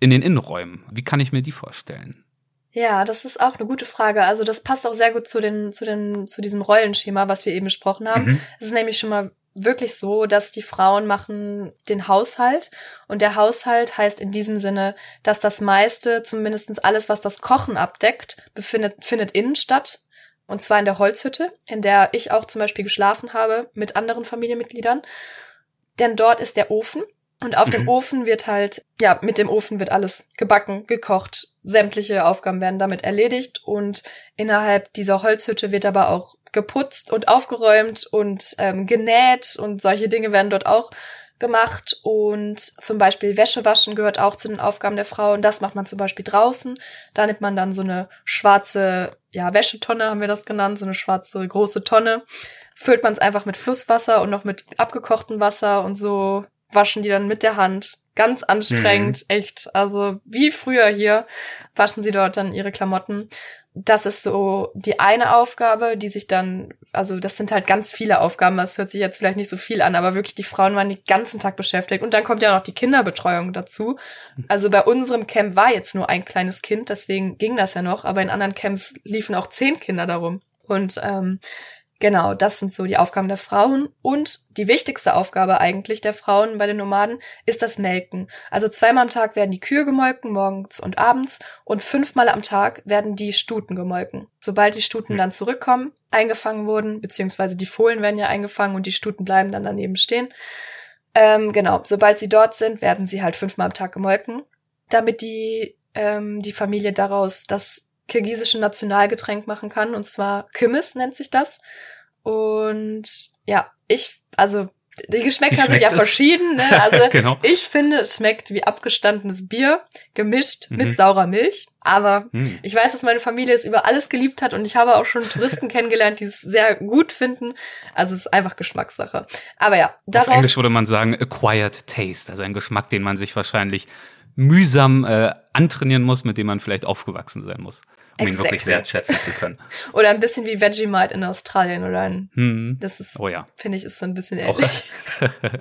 in den Innenräumen. Wie kann ich mir die vorstellen? Ja, das ist auch eine gute Frage. Also das passt auch sehr gut zu den, zu den, zu diesem Rollenschema, was wir eben besprochen haben. Mhm. Es ist nämlich schon mal wirklich so, dass die Frauen machen den Haushalt und der Haushalt heißt in diesem Sinne, dass das meiste, zumindestens alles, was das Kochen abdeckt, befindet, findet innen statt. Und zwar in der Holzhütte, in der ich auch zum Beispiel geschlafen habe mit anderen Familienmitgliedern. Denn dort ist der Ofen und auf mhm. dem Ofen wird halt, ja, mit dem Ofen wird alles gebacken, gekocht. Sämtliche Aufgaben werden damit erledigt und innerhalb dieser Holzhütte wird aber auch geputzt und aufgeräumt und ähm, genäht und solche Dinge werden dort auch gemacht und zum Beispiel Wäsche waschen gehört auch zu den Aufgaben der Frau und das macht man zum Beispiel draußen. Da nimmt man dann so eine schwarze, ja, Wäschetonne haben wir das genannt, so eine schwarze große Tonne. Füllt man es einfach mit Flusswasser und noch mit abgekochtem Wasser und so waschen die dann mit der Hand. Ganz anstrengend, mhm. echt. Also wie früher hier waschen sie dort dann ihre Klamotten. Das ist so die eine Aufgabe, die sich dann, also das sind halt ganz viele Aufgaben, das hört sich jetzt vielleicht nicht so viel an, aber wirklich die Frauen waren den ganzen Tag beschäftigt. Und dann kommt ja noch die Kinderbetreuung dazu. Also bei unserem Camp war jetzt nur ein kleines Kind, deswegen ging das ja noch, aber in anderen Camps liefen auch zehn Kinder darum. Und ähm, Genau, das sind so die Aufgaben der Frauen. Und die wichtigste Aufgabe eigentlich der Frauen bei den Nomaden ist das Melken. Also zweimal am Tag werden die Kühe gemolken, morgens und abends, und fünfmal am Tag werden die Stuten gemolken. Sobald die Stuten hm. dann zurückkommen, eingefangen wurden, beziehungsweise die Fohlen werden ja eingefangen und die Stuten bleiben dann daneben stehen. Ähm, genau, sobald sie dort sind, werden sie halt fünfmal am Tag gemolken, damit die, ähm, die Familie daraus das kirgisische Nationalgetränk machen kann. Und zwar Kümis nennt sich das. Und ja, ich, also die Geschmäcker sind ja es? verschieden. Ne? <laughs> Also genau. ich finde, es schmeckt wie abgestandenes Bier, gemischt mhm. mit saurer Milch. Aber mhm. ich weiß, dass meine Familie es über alles geliebt hat und ich habe auch schon Touristen <laughs> kennengelernt, die es sehr gut finden. Also es ist einfach Geschmackssache. Aber ja, darauf. Auf Englisch würde man sagen acquired taste, also ein Geschmack, den man sich wahrscheinlich mühsam äh, antrainieren muss, mit dem man vielleicht aufgewachsen sein muss um exactly. ihn wirklich wertschätzen zu können. <laughs> oder ein bisschen wie Vegemite in Australien oder ein, hm. das ist, oh ja. finde ich, ist so ein bisschen ähnlich.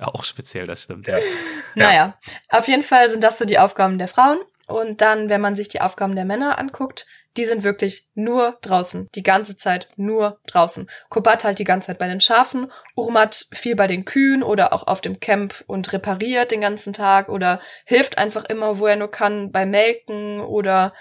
Auch, <laughs> auch speziell, das stimmt, ja. <laughs> Naja, ja. auf jeden Fall sind das so die Aufgaben der Frauen. Und dann, wenn man sich die Aufgaben der Männer anguckt, die sind wirklich nur draußen. Die ganze Zeit nur draußen. Kubat halt die ganze Zeit bei den Schafen, Urmat viel bei den Kühen oder auch auf dem Camp und repariert den ganzen Tag oder hilft einfach immer, wo er nur kann, bei Melken oder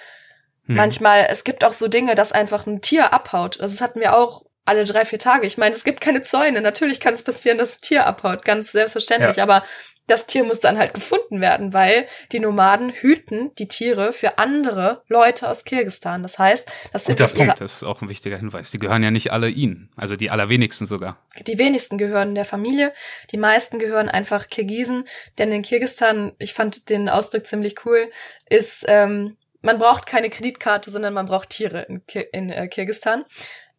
hm. Manchmal, es gibt auch so Dinge, dass einfach ein Tier abhaut. Also das hatten wir auch alle drei, vier Tage. Ich meine, es gibt keine Zäune. Natürlich kann es passieren, dass ein Tier abhaut, ganz selbstverständlich. Ja. Aber das Tier muss dann halt gefunden werden, weil die Nomaden hüten die Tiere für andere Leute aus Kirgistan. Das heißt, das sind Guter Punkt, das ist auch ein wichtiger Hinweis. Die gehören ja nicht alle ihnen, also die allerwenigsten sogar. Die wenigsten gehören der Familie, die meisten gehören einfach Kirgisen, denn in Kirgistan, ich fand den Ausdruck ziemlich cool, ist ähm, man braucht keine Kreditkarte, sondern man braucht Tiere in, Ki in äh, Kirgistan.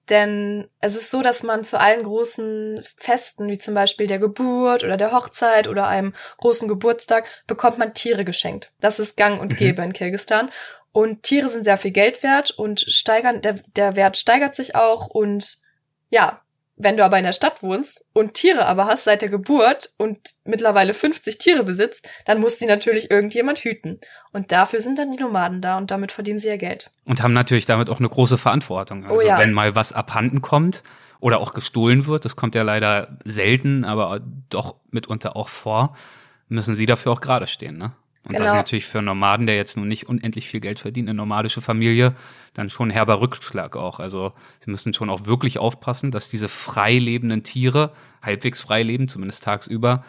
Denn es ist so, dass man zu allen großen Festen, wie zum Beispiel der Geburt oder der Hochzeit oder einem großen Geburtstag, bekommt man Tiere geschenkt. Das ist gang und mhm. gäbe in Kirgistan. Und Tiere sind sehr viel Geld wert und steigern, der, der Wert steigert sich auch und ja, wenn du aber in der Stadt wohnst und Tiere aber hast seit der Geburt und mittlerweile 50 Tiere besitzt, dann muss die natürlich irgendjemand hüten. Und dafür sind dann die Nomaden da und damit verdienen sie ihr Geld. Und haben natürlich damit auch eine große Verantwortung. Also oh ja. wenn mal was abhanden kommt oder auch gestohlen wird, das kommt ja leider selten, aber doch mitunter auch vor, müssen sie dafür auch gerade stehen, ne? Und genau. das ist natürlich für einen Nomaden, der jetzt nun nicht unendlich viel Geld verdient, eine nomadische Familie, dann schon ein herber Rückschlag auch. Also sie müssen schon auch wirklich aufpassen, dass diese frei lebenden Tiere, halbwegs frei leben, zumindest tagsüber,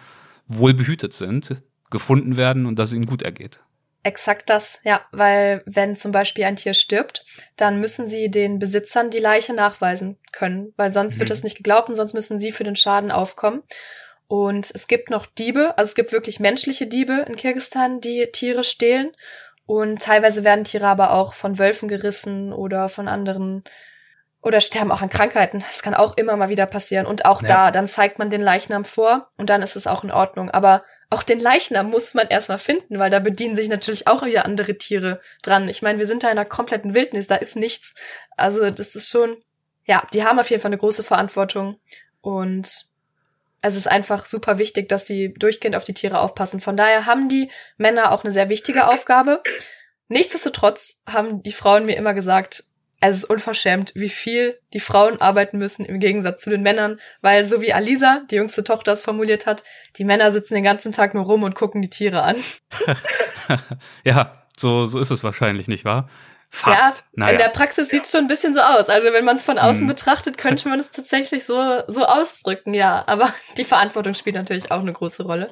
wohl behütet sind, gefunden werden und dass es ihnen gut ergeht. Exakt das, ja, weil wenn zum Beispiel ein Tier stirbt, dann müssen sie den Besitzern die Leiche nachweisen können, weil sonst mhm. wird das nicht geglaubt und sonst müssen sie für den Schaden aufkommen. Und es gibt noch Diebe, also es gibt wirklich menschliche Diebe in Kirgistan, die Tiere stehlen. Und teilweise werden Tiere aber auch von Wölfen gerissen oder von anderen oder sterben auch an Krankheiten. Das kann auch immer mal wieder passieren. Und auch ja. da, dann zeigt man den Leichnam vor und dann ist es auch in Ordnung. Aber auch den Leichnam muss man erstmal finden, weil da bedienen sich natürlich auch wieder andere Tiere dran. Ich meine, wir sind da in einer kompletten Wildnis, da ist nichts. Also das ist schon, ja, die haben auf jeden Fall eine große Verantwortung. Und es ist einfach super wichtig, dass sie durchgehend auf die Tiere aufpassen. Von daher haben die Männer auch eine sehr wichtige Aufgabe. Nichtsdestotrotz haben die Frauen mir immer gesagt, es ist unverschämt, wie viel die Frauen arbeiten müssen im Gegensatz zu den Männern, weil so wie Alisa, die jüngste Tochter, es formuliert hat, die Männer sitzen den ganzen Tag nur rum und gucken die Tiere an. <laughs> ja, so, so ist es wahrscheinlich, nicht wahr? Fast. Ja, naja. in der Praxis sieht's schon ein bisschen so aus. Also wenn man es von außen hm. betrachtet, könnte man es tatsächlich so, so ausdrücken, ja. Aber <laughs> die Verantwortung spielt natürlich auch eine große Rolle.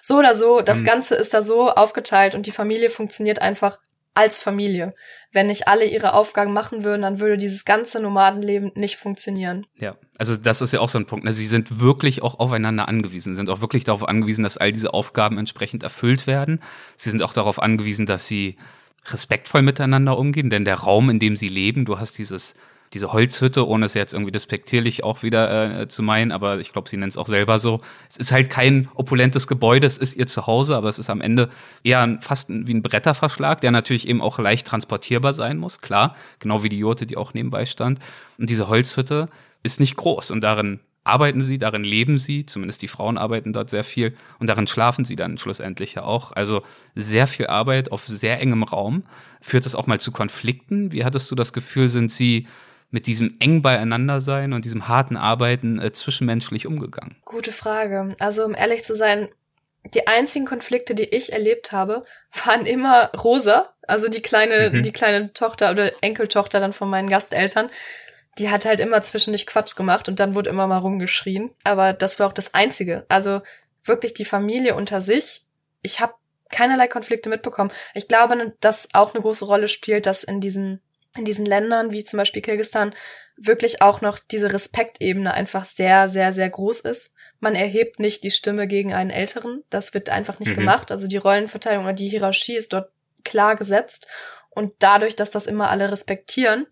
So oder so, das hm. Ganze ist da so aufgeteilt und die Familie funktioniert einfach als Familie. Wenn nicht alle ihre Aufgaben machen würden, dann würde dieses ganze Nomadenleben nicht funktionieren. Ja, also das ist ja auch so ein Punkt. Ne? Sie sind wirklich auch aufeinander angewiesen, sind auch wirklich darauf angewiesen, dass all diese Aufgaben entsprechend erfüllt werden. Sie sind auch darauf angewiesen, dass sie respektvoll miteinander umgehen, denn der Raum, in dem sie leben, du hast dieses diese Holzhütte, ohne es jetzt irgendwie despektierlich auch wieder äh, zu meinen, aber ich glaube, sie nennt es auch selber so. Es ist halt kein opulentes Gebäude, es ist ihr Zuhause, aber es ist am Ende eher fast wie ein Bretterverschlag, der natürlich eben auch leicht transportierbar sein muss, klar, genau wie die Jurte, die auch nebenbei stand. Und diese Holzhütte ist nicht groß und darin arbeiten sie, darin leben sie, zumindest die Frauen arbeiten dort sehr viel und darin schlafen sie dann schlussendlich ja auch. Also sehr viel Arbeit auf sehr engem Raum. Führt das auch mal zu Konflikten? Wie hattest du das Gefühl, sind sie mit diesem eng beieinander sein und diesem harten Arbeiten äh, zwischenmenschlich umgegangen? Gute Frage. Also um ehrlich zu sein, die einzigen Konflikte, die ich erlebt habe, <laughs> waren immer Rosa, also die kleine, mhm. die kleine Tochter oder Enkeltochter dann von meinen Gasteltern. Die hat halt immer zwischendurch Quatsch gemacht und dann wurde immer mal rumgeschrien. Aber das war auch das Einzige. Also wirklich die Familie unter sich. Ich habe keinerlei Konflikte mitbekommen. Ich glaube, dass auch eine große Rolle spielt, dass in diesen in diesen Ländern wie zum Beispiel Kirgistan wirklich auch noch diese Respektebene einfach sehr, sehr, sehr groß ist. Man erhebt nicht die Stimme gegen einen Älteren. Das wird einfach nicht mhm. gemacht. Also die Rollenverteilung oder die Hierarchie ist dort klar gesetzt. Und dadurch, dass das immer alle respektieren,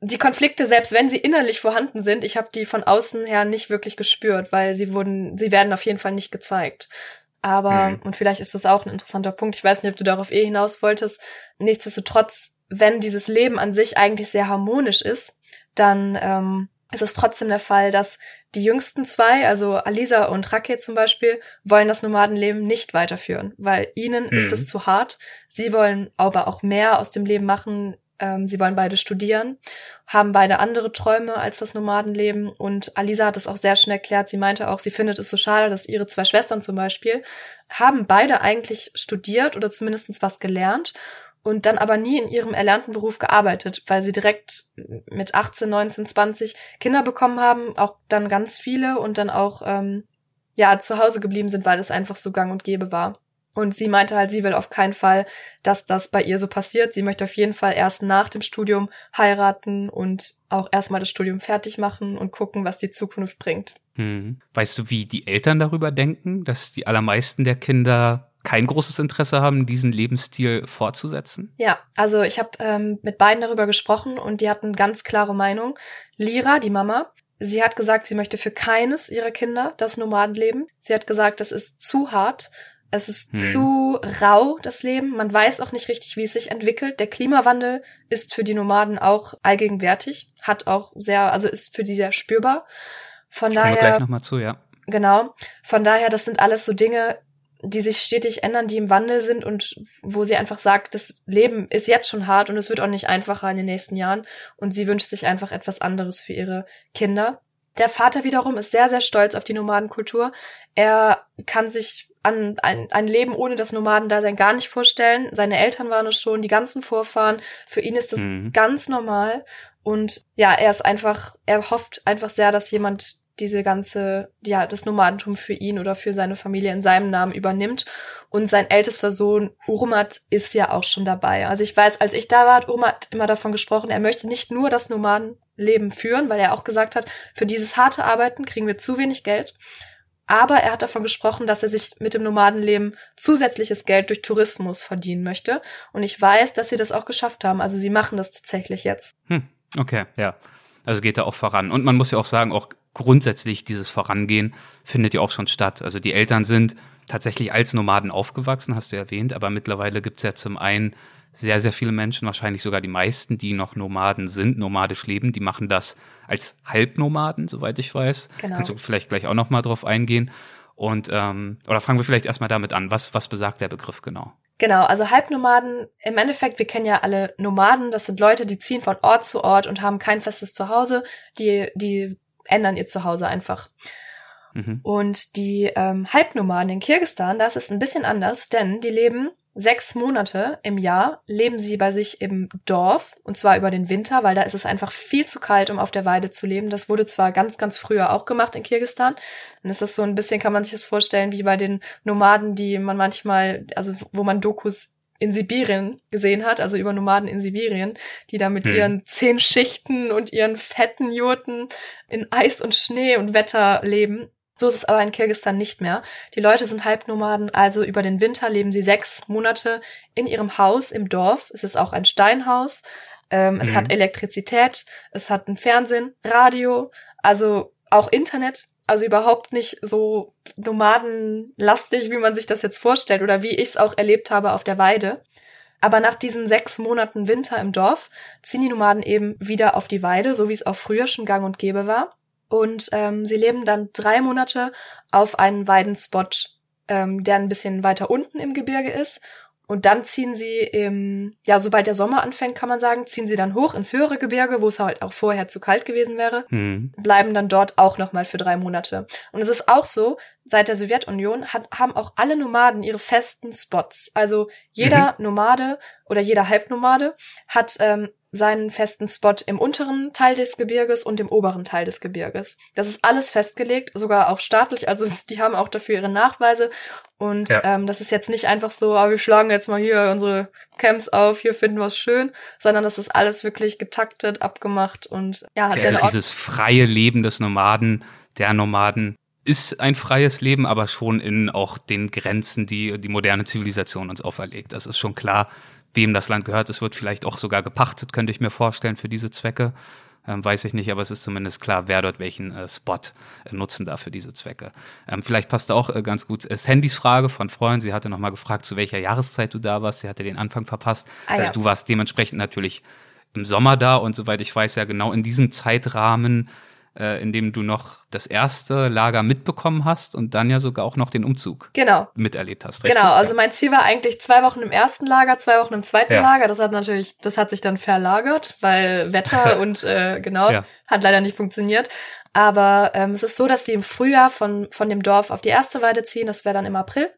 die Konflikte, selbst wenn sie innerlich vorhanden sind, ich habe die von außen her nicht wirklich gespürt, weil sie wurden, sie werden auf jeden Fall nicht gezeigt. Aber, mhm. und vielleicht ist das auch ein interessanter Punkt, ich weiß nicht, ob du darauf eh hinaus wolltest, nichtsdestotrotz, wenn dieses Leben an sich eigentlich sehr harmonisch ist, dann ähm, ist es trotzdem der Fall, dass die jüngsten zwei, also Alisa und Rake zum Beispiel, wollen das Nomadenleben nicht weiterführen, weil ihnen mhm. ist es zu hart. Sie wollen aber auch mehr aus dem Leben machen. Ähm, sie wollen beide studieren, haben beide andere Träume als das Nomadenleben. Und Alisa hat es auch sehr schnell erklärt. Sie meinte auch, sie findet es so schade, dass ihre zwei Schwestern zum Beispiel haben beide eigentlich studiert oder zumindestens was gelernt und dann aber nie in ihrem erlernten Beruf gearbeitet, weil sie direkt mit 18, 19, 20 Kinder bekommen haben, auch dann ganz viele und dann auch ähm, ja zu Hause geblieben sind, weil es einfach so gang und gäbe war. Und sie meinte halt, sie will auf keinen Fall, dass das bei ihr so passiert. Sie möchte auf jeden Fall erst nach dem Studium heiraten und auch erstmal das Studium fertig machen und gucken, was die Zukunft bringt. Hm. Weißt du, wie die Eltern darüber denken, dass die allermeisten der Kinder kein großes Interesse haben, diesen Lebensstil fortzusetzen? Ja, also ich habe ähm, mit beiden darüber gesprochen und die hatten ganz klare Meinung. Lira, die Mama, sie hat gesagt, sie möchte für keines ihrer Kinder das Nomadenleben. Sie hat gesagt, das ist zu hart. Es ist hm. zu rau, das Leben. Man weiß auch nicht richtig, wie es sich entwickelt. Der Klimawandel ist für die Nomaden auch allgegenwärtig, hat auch sehr, also ist für die sehr spürbar. Von Kommen daher. Gleich nochmal zu, ja. Genau. Von daher, das sind alles so Dinge, die sich stetig ändern, die im Wandel sind und wo sie einfach sagt, das Leben ist jetzt schon hart und es wird auch nicht einfacher in den nächsten Jahren und sie wünscht sich einfach etwas anderes für ihre Kinder. Der Vater wiederum ist sehr, sehr stolz auf die Nomadenkultur. Er kann sich an ein, ein Leben ohne das Nomadendasein gar nicht vorstellen. Seine Eltern waren es schon, die ganzen Vorfahren. Für ihn ist das mhm. ganz normal. Und ja, er ist einfach, er hofft einfach sehr, dass jemand diese ganze, ja, das Nomadentum für ihn oder für seine Familie in seinem Namen übernimmt. Und sein ältester Sohn Urmat ist ja auch schon dabei. Also ich weiß, als ich da war, hat Urmat immer davon gesprochen, er möchte nicht nur das Nomadenleben führen, weil er auch gesagt hat, für dieses harte Arbeiten kriegen wir zu wenig Geld. Aber er hat davon gesprochen, dass er sich mit dem Nomadenleben zusätzliches Geld durch Tourismus verdienen möchte. Und ich weiß, dass sie das auch geschafft haben. Also sie machen das tatsächlich jetzt. Hm, okay, ja. Also geht er auch voran. Und man muss ja auch sagen, auch grundsätzlich dieses Vorangehen findet ja auch schon statt. Also die Eltern sind tatsächlich als Nomaden aufgewachsen, hast du erwähnt, aber mittlerweile gibt es ja zum einen sehr, sehr viele Menschen, wahrscheinlich sogar die meisten, die noch Nomaden sind, nomadisch leben, die machen das als Halbnomaden, soweit ich weiß. Genau. Kannst du vielleicht gleich auch noch mal drauf eingehen. Und ähm, oder fangen wir vielleicht erstmal damit an. Was, was besagt der Begriff genau? Genau, also Halbnomaden, im Endeffekt, wir kennen ja alle Nomaden, das sind Leute, die ziehen von Ort zu Ort und haben kein festes Zuhause, die, die ändern ihr Zuhause einfach. Mhm. Und die ähm, Halbnomaden in Kirgistan, das ist ein bisschen anders, denn die leben sechs Monate im Jahr, leben sie bei sich im Dorf, und zwar über den Winter, weil da ist es einfach viel zu kalt, um auf der Weide zu leben. Das wurde zwar ganz, ganz früher auch gemacht in Kirgistan. Dann ist das so ein bisschen, kann man sich das vorstellen, wie bei den Nomaden, die man manchmal, also wo man Dokus in Sibirien gesehen hat, also über Nomaden in Sibirien, die da mit hm. ihren zehn Schichten und ihren fetten Jurten in Eis und Schnee und Wetter leben. So ist es aber in Kirgistan nicht mehr. Die Leute sind Halbnomaden, also über den Winter leben sie sechs Monate in ihrem Haus im Dorf. Es ist auch ein Steinhaus. Ähm, mhm. Es hat Elektrizität, es hat ein Fernsehen, Radio, also auch Internet also überhaupt nicht so nomadenlastig, wie man sich das jetzt vorstellt oder wie ich es auch erlebt habe auf der Weide. Aber nach diesen sechs Monaten Winter im Dorf ziehen die Nomaden eben wieder auf die Weide, so wie es auch früher schon gang und gäbe war. Und ähm, sie leben dann drei Monate auf einen Weidenspot, ähm, der ein bisschen weiter unten im Gebirge ist. Und dann ziehen sie im, ja, sobald der Sommer anfängt, kann man sagen, ziehen sie dann hoch ins höhere Gebirge, wo es halt auch vorher zu kalt gewesen wäre, mhm. bleiben dann dort auch nochmal für drei Monate. Und es ist auch so, seit der Sowjetunion hat, haben auch alle Nomaden ihre festen Spots. Also jeder mhm. Nomade oder jeder Halbnomade hat ähm, seinen festen Spot im unteren Teil des Gebirges und im oberen Teil des Gebirges. Das ist alles festgelegt, sogar auch staatlich. Also die haben auch dafür ihre Nachweise. Und ja. ähm, das ist jetzt nicht einfach so, ah, wir schlagen jetzt mal hier unsere Camps auf, hier finden wir es schön, sondern das ist alles wirklich getaktet, abgemacht und ja, hat also dieses freie Leben des Nomaden, der Nomaden ist ein freies Leben, aber schon in auch den Grenzen, die die moderne Zivilisation uns auferlegt. Das ist schon klar wem das Land gehört. Es wird vielleicht auch sogar gepachtet, könnte ich mir vorstellen, für diese Zwecke. Ähm, weiß ich nicht, aber es ist zumindest klar, wer dort welchen äh, Spot äh, nutzen darf für diese Zwecke. Ähm, vielleicht passt auch äh, ganz gut äh, Sandys Frage von Freund. Sie hatte nochmal gefragt, zu welcher Jahreszeit du da warst. Sie hatte den Anfang verpasst. Ah, ja. Also du warst dementsprechend natürlich im Sommer da und soweit ich weiß, ja genau in diesem Zeitrahmen äh, in dem du noch das erste Lager mitbekommen hast und dann ja sogar auch noch den Umzug genau. miterlebt hast. Richtig? Genau, also mein Ziel war eigentlich zwei Wochen im ersten Lager, zwei Wochen im zweiten ja. Lager. Das hat natürlich, das hat sich dann verlagert, weil Wetter <laughs> und äh, genau, ja. hat leider nicht funktioniert. Aber ähm, es ist so, dass sie im Frühjahr von, von dem Dorf auf die erste Weide ziehen, das wäre dann im April.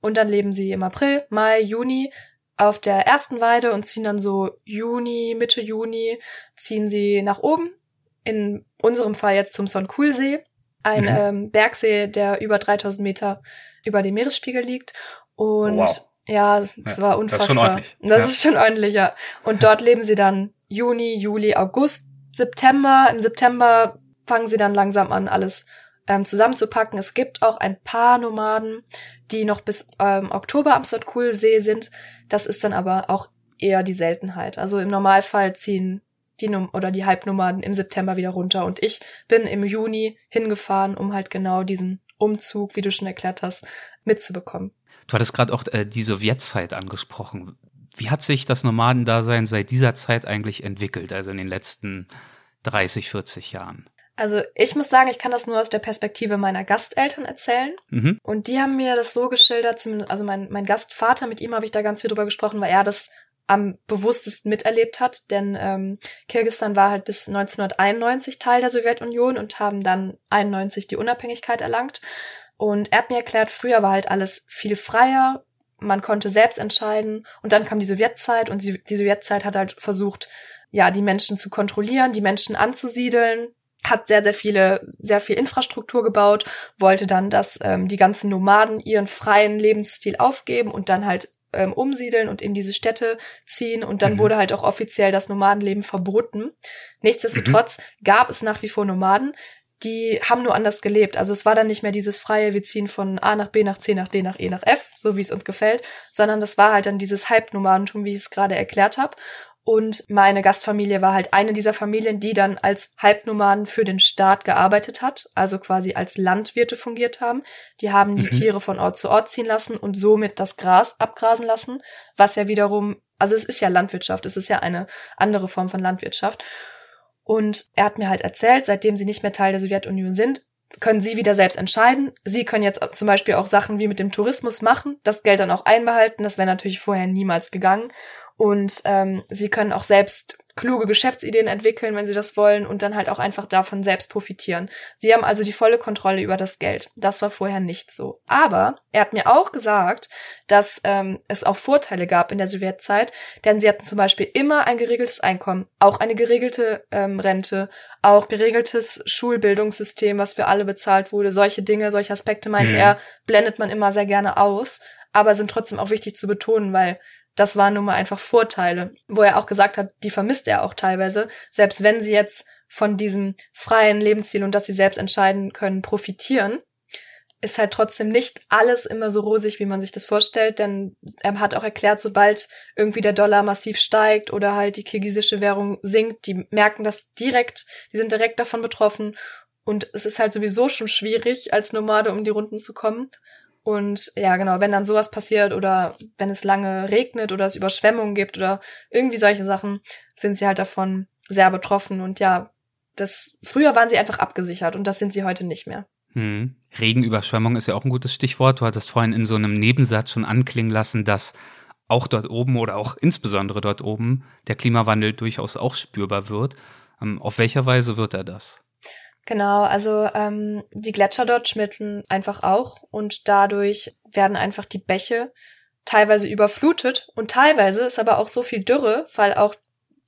Und dann leben sie im April, Mai, Juni auf der ersten Weide und ziehen dann so Juni, Mitte Juni, ziehen sie nach oben in unserem Fall jetzt zum Sonkulsee, ein mhm. ähm, Bergsee, der über 3000 Meter über dem Meeresspiegel liegt. Und oh, wow. ja, es ja, war unfassbar. Das ist schon ordentlich. Das ja. ist schon ordentlich, ja. Und dort leben sie dann Juni, Juli, August, September. Im September fangen sie dann langsam an, alles ähm, zusammenzupacken. Es gibt auch ein paar Nomaden, die noch bis ähm, Oktober am Sonkulsee sind. Das ist dann aber auch eher die Seltenheit. Also im Normalfall ziehen die Num oder die Halbnomaden im September wieder runter. Und ich bin im Juni hingefahren, um halt genau diesen Umzug, wie du schon erklärt hast, mitzubekommen. Du hattest gerade auch äh, die Sowjetzeit angesprochen. Wie hat sich das Nomadendasein seit dieser Zeit eigentlich entwickelt, also in den letzten 30, 40 Jahren? Also ich muss sagen, ich kann das nur aus der Perspektive meiner Gasteltern erzählen. Mhm. Und die haben mir das so geschildert, also mein, mein Gastvater, mit ihm habe ich da ganz viel drüber gesprochen, weil er das am bewusstesten miterlebt hat, denn ähm, Kirgisistan war halt bis 1991 Teil der Sowjetunion und haben dann 91 die Unabhängigkeit erlangt. Und er hat mir erklärt, früher war halt alles viel freier, man konnte selbst entscheiden und dann kam die Sowjetzeit und die, Sowjetzeit hat halt versucht, ja, die Menschen zu kontrollieren, die Menschen anzusiedeln, hat sehr, sehr viele, sehr viel Infrastruktur gebaut, wollte dann, dass ähm, die ganzen Nomaden ihren freien Lebensstil aufgeben und dann halt ähm, umsiedeln und in diese Städte ziehen und dann mhm. wurde halt auch offiziell das Nomadenleben verboten. Nichtsdestotrotz mhm. gab es nach wie vor Nomaden, die haben nur anders gelebt. Also es war dann nicht mehr dieses freie, wir ziehen von A nach B nach C nach D nach E nach F, so wie es uns gefällt, sondern das war halt dann dieses Halbnomadentum, wie ich es gerade erklärt habe. Und meine Gastfamilie war halt eine dieser Familien, die dann als Halbnomaden für den Staat gearbeitet hat, also quasi als Landwirte fungiert haben. Die haben die mhm. Tiere von Ort zu Ort ziehen lassen und somit das Gras abgrasen lassen, was ja wiederum, also es ist ja Landwirtschaft, es ist ja eine andere Form von Landwirtschaft. Und er hat mir halt erzählt, seitdem sie nicht mehr Teil der Sowjetunion sind, können sie wieder selbst entscheiden. Sie können jetzt zum Beispiel auch Sachen wie mit dem Tourismus machen, das Geld dann auch einbehalten. Das wäre natürlich vorher niemals gegangen. Und ähm, sie können auch selbst kluge Geschäftsideen entwickeln, wenn sie das wollen, und dann halt auch einfach davon selbst profitieren. Sie haben also die volle Kontrolle über das Geld. Das war vorher nicht so. Aber er hat mir auch gesagt, dass ähm, es auch Vorteile gab in der Sowjetzeit, denn sie hatten zum Beispiel immer ein geregeltes Einkommen, auch eine geregelte ähm, Rente, auch geregeltes Schulbildungssystem, was für alle bezahlt wurde. Solche Dinge, solche Aspekte, meinte mhm. er, blendet man immer sehr gerne aus aber sind trotzdem auch wichtig zu betonen, weil das waren nun mal einfach Vorteile, wo er auch gesagt hat, die vermisst er auch teilweise, selbst wenn sie jetzt von diesem freien Lebensstil und dass sie selbst entscheiden können, profitieren, ist halt trotzdem nicht alles immer so rosig, wie man sich das vorstellt, denn er hat auch erklärt, sobald irgendwie der Dollar massiv steigt oder halt die kirgisische Währung sinkt, die merken das direkt, die sind direkt davon betroffen und es ist halt sowieso schon schwierig, als Nomade um die Runden zu kommen. Und ja, genau, wenn dann sowas passiert oder wenn es lange regnet oder es Überschwemmungen gibt oder irgendwie solche Sachen, sind sie halt davon sehr betroffen. Und ja, das früher waren sie einfach abgesichert und das sind sie heute nicht mehr. Hm. Regenüberschwemmung ist ja auch ein gutes Stichwort. Du hattest vorhin in so einem Nebensatz schon anklingen lassen, dass auch dort oben oder auch insbesondere dort oben der Klimawandel durchaus auch spürbar wird. Ähm, auf welcher Weise wird er das? Genau, also ähm, die Gletscher dort schmilzen einfach auch und dadurch werden einfach die Bäche teilweise überflutet und teilweise ist aber auch so viel Dürre, weil auch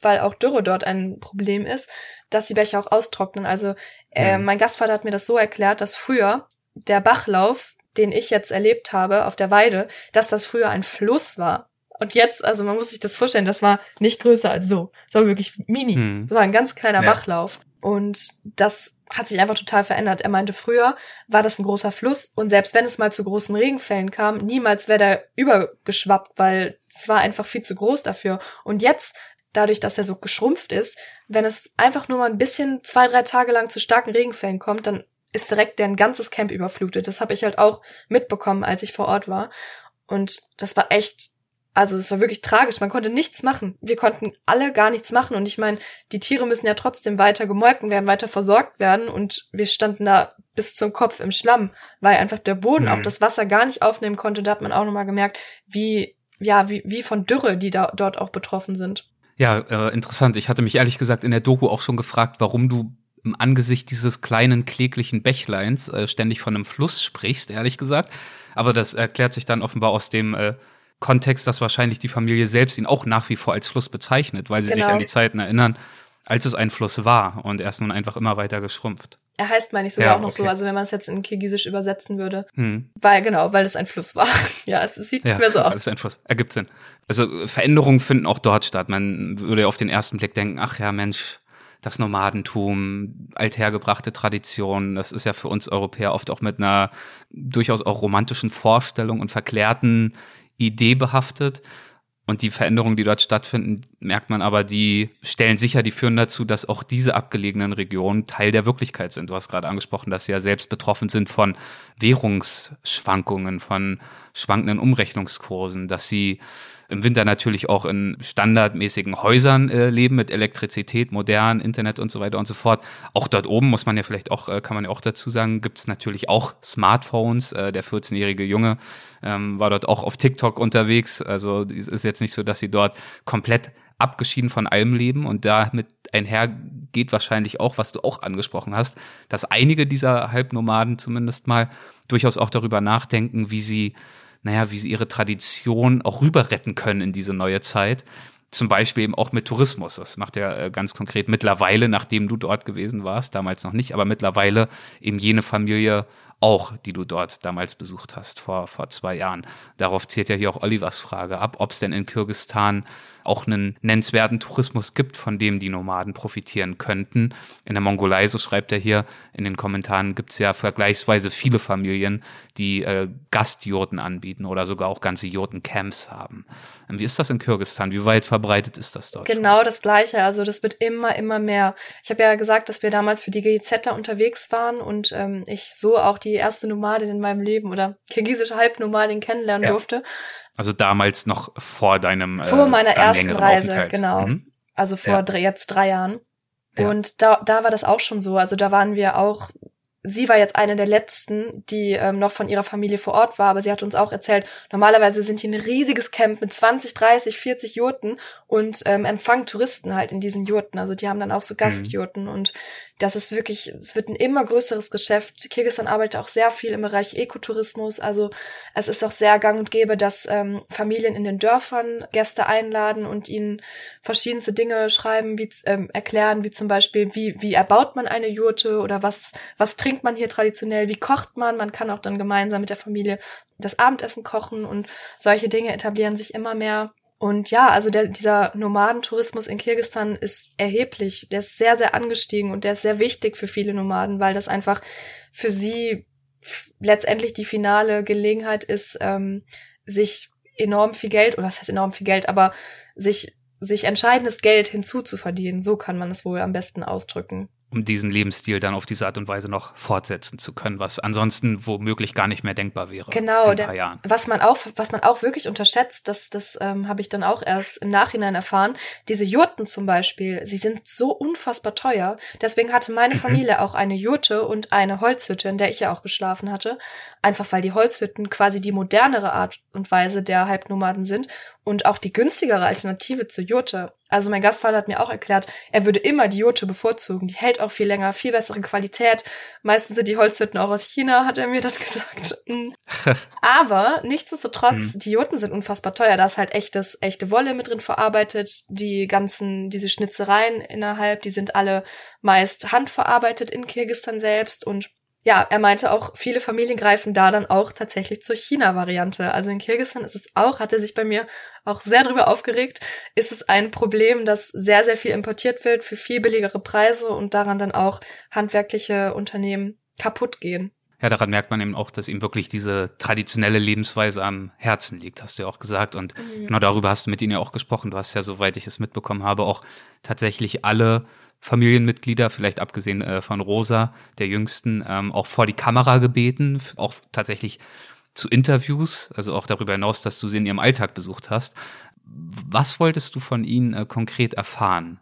weil auch Dürre dort ein Problem ist, dass die Bäche auch austrocknen. Also äh, mhm. mein Gastvater hat mir das so erklärt, dass früher der Bachlauf, den ich jetzt erlebt habe auf der Weide, dass das früher ein Fluss war. Und jetzt, also man muss sich das vorstellen, das war nicht größer als so. Das war wirklich mini. Mhm. Das war ein ganz kleiner ja. Bachlauf. Und das hat sich einfach total verändert. Er meinte, früher war das ein großer Fluss und selbst wenn es mal zu großen Regenfällen kam, niemals wäre der übergeschwappt, weil es war einfach viel zu groß dafür. Und jetzt dadurch, dass er so geschrumpft ist, wenn es einfach nur mal ein bisschen zwei, drei Tage lang zu starken Regenfällen kommt, dann ist direkt deren ganzes Camp überflutet. Das habe ich halt auch mitbekommen, als ich vor Ort war. Und das war echt, also es war wirklich tragisch. Man konnte nichts machen. Wir konnten alle gar nichts machen. Und ich meine, die Tiere müssen ja trotzdem weiter gemolken werden, weiter versorgt werden. Und wir standen da bis zum Kopf im Schlamm, weil einfach der Boden mhm. auch das Wasser gar nicht aufnehmen konnte. Da hat man auch nochmal gemerkt, wie, ja, wie, wie von Dürre, die da dort auch betroffen sind. Ja, äh, interessant. Ich hatte mich ehrlich gesagt in der Doku auch schon gefragt, warum du im Angesicht dieses kleinen kläglichen Bächleins äh, ständig von einem Fluss sprichst, ehrlich gesagt. Aber das erklärt sich dann offenbar aus dem äh, Kontext, dass wahrscheinlich die Familie selbst ihn auch nach wie vor als Fluss bezeichnet, weil sie genau. sich an die Zeiten erinnern, als es ein Fluss war und er ist nun einfach immer weiter geschrumpft. Er heißt, meine ich, sogar ja, auch noch okay. so, also wenn man es jetzt in Kirgisisch übersetzen würde. Hm. Weil, genau, weil es ein Fluss war. <laughs> ja, es sieht ja, mehr so aus. Weil es ein Fluss. Ergibt Sinn. Also Veränderungen finden auch dort statt. Man würde ja auf den ersten Blick denken, ach ja, Mensch, das Nomadentum, althergebrachte Tradition, das ist ja für uns Europäer oft auch mit einer durchaus auch romantischen Vorstellung und verklärten Idee behaftet. Und die Veränderungen, die dort stattfinden, merkt man aber, die stellen sicher, die führen dazu, dass auch diese abgelegenen Regionen Teil der Wirklichkeit sind. Du hast gerade angesprochen, dass sie ja selbst betroffen sind von Währungsschwankungen, von schwankenden Umrechnungskursen, dass sie im Winter natürlich auch in standardmäßigen Häusern äh, leben mit Elektrizität, modern, Internet und so weiter und so fort. Auch dort oben muss man ja vielleicht auch, äh, kann man ja auch dazu sagen, gibt es natürlich auch Smartphones. Äh, der 14-jährige Junge ähm, war dort auch auf TikTok unterwegs. Also es ist jetzt nicht so, dass sie dort komplett abgeschieden von allem leben und damit einhergeht wahrscheinlich auch, was du auch angesprochen hast, dass einige dieser Halbnomaden zumindest mal durchaus auch darüber nachdenken, wie sie naja, wie sie ihre Tradition auch rüber retten können in diese neue Zeit. Zum Beispiel eben auch mit Tourismus. Das macht er äh, ganz konkret mittlerweile, nachdem du dort gewesen warst, damals noch nicht, aber mittlerweile eben jene Familie auch, die du dort damals besucht hast, vor, vor zwei Jahren. Darauf zielt ja hier auch Olivers Frage ab, ob es denn in Kirgistan auch einen nennenswerten Tourismus gibt, von dem die Nomaden profitieren könnten. In der Mongolei, so schreibt er hier in den Kommentaren, gibt es ja vergleichsweise viele Familien, die äh, Gastjurten anbieten oder sogar auch ganze Jurtencamps haben. Ähm, wie ist das in Kirgistan? Wie weit verbreitet ist das dort? Genau schon? das Gleiche. Also das wird immer, immer mehr. Ich habe ja gesagt, dass wir damals für die GIZ da unterwegs waren und ähm, ich so auch die erste Nomadin in meinem Leben oder kirgisische Halbnomadin kennenlernen ja. durfte. Also damals noch vor deinem äh, Vor meiner ersten Reise, genau. Mhm. Also vor ja. drei, jetzt drei Jahren. Ja. Und da, da war das auch schon so. Also da waren wir auch sie war jetzt eine der letzten, die ähm, noch von ihrer Familie vor Ort war, aber sie hat uns auch erzählt, normalerweise sind hier ein riesiges Camp mit 20, 30, 40 Jurten und ähm, empfangen Touristen halt in diesen Jurten. Also die haben dann auch so mhm. Gastjurten mhm. und das ist wirklich, es wird ein immer größeres Geschäft. Kirgisistan arbeitet auch sehr viel im Bereich Ekotourismus. Also es ist auch sehr gang und gäbe, dass ähm, Familien in den Dörfern Gäste einladen und ihnen verschiedenste Dinge schreiben, wie ähm, erklären, wie zum Beispiel, wie, wie erbaut man eine Jurte oder was, was trinkt man hier traditionell, wie kocht man. Man kann auch dann gemeinsam mit der Familie das Abendessen kochen und solche Dinge etablieren sich immer mehr. Und ja, also der, dieser Nomadentourismus in Kirgistan ist erheblich. Der ist sehr, sehr angestiegen und der ist sehr wichtig für viele Nomaden, weil das einfach für sie letztendlich die finale Gelegenheit ist, ähm, sich enorm viel Geld, oder was heißt enorm viel Geld, aber sich, sich entscheidendes Geld hinzuzuverdienen. So kann man es wohl am besten ausdrücken um diesen Lebensstil dann auf diese Art und Weise noch fortsetzen zu können, was ansonsten womöglich gar nicht mehr denkbar wäre. Genau, in der, Jahren. was man auch, was man auch wirklich unterschätzt, das, das ähm, habe ich dann auch erst im Nachhinein erfahren. Diese Jurten zum Beispiel, sie sind so unfassbar teuer. Deswegen hatte meine mhm. Familie auch eine Jurte und eine Holzhütte, in der ich ja auch geschlafen hatte. Einfach weil die Holzhütten quasi die modernere Art und Weise der Halbnomaden sind und auch die günstigere Alternative zur Jurte. Also mein Gastvater hat mir auch erklärt, er würde immer die Jurte bevorzugen. Die hält auch viel länger, viel bessere Qualität. Meistens sind die Holzhütten auch aus China, hat er mir dann <laughs> gesagt. Mhm. <laughs> Aber nichtsdestotrotz, mhm. die Jurten sind unfassbar teuer. Da ist halt echtes, echte Wolle mit drin verarbeitet. Die ganzen, diese Schnitzereien innerhalb, die sind alle meist handverarbeitet in Kirgistan selbst und ja, er meinte auch, viele Familien greifen da dann auch tatsächlich zur China-Variante. Also in Kirgisistan ist es auch, hat er sich bei mir auch sehr drüber aufgeregt, ist es ein Problem, dass sehr, sehr viel importiert wird für viel billigere Preise und daran dann auch handwerkliche Unternehmen kaputt gehen. Ja, daran merkt man eben auch, dass ihm wirklich diese traditionelle Lebensweise am Herzen liegt, hast du ja auch gesagt. Und mhm. genau darüber hast du mit ihm ja auch gesprochen. Du hast ja, soweit ich es mitbekommen habe, auch tatsächlich alle Familienmitglieder, vielleicht abgesehen äh, von Rosa, der jüngsten, ähm, auch vor die Kamera gebeten, auch tatsächlich zu Interviews, also auch darüber hinaus, dass du sie in ihrem Alltag besucht hast. Was wolltest du von ihnen äh, konkret erfahren,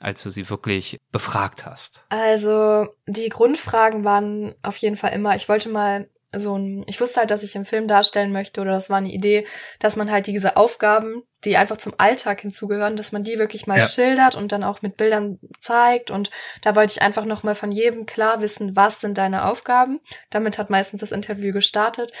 als du sie wirklich befragt hast? Also die Grundfragen waren auf jeden Fall immer, ich wollte mal so ein, ich wusste halt, dass ich im Film darstellen möchte oder das war eine Idee, dass man halt diese Aufgaben, die einfach zum Alltag hinzugehören, dass man die wirklich mal ja. schildert und dann auch mit Bildern zeigt. Und da wollte ich einfach nochmal von jedem klar wissen, was sind deine Aufgaben. Damit hat meistens das Interview gestartet.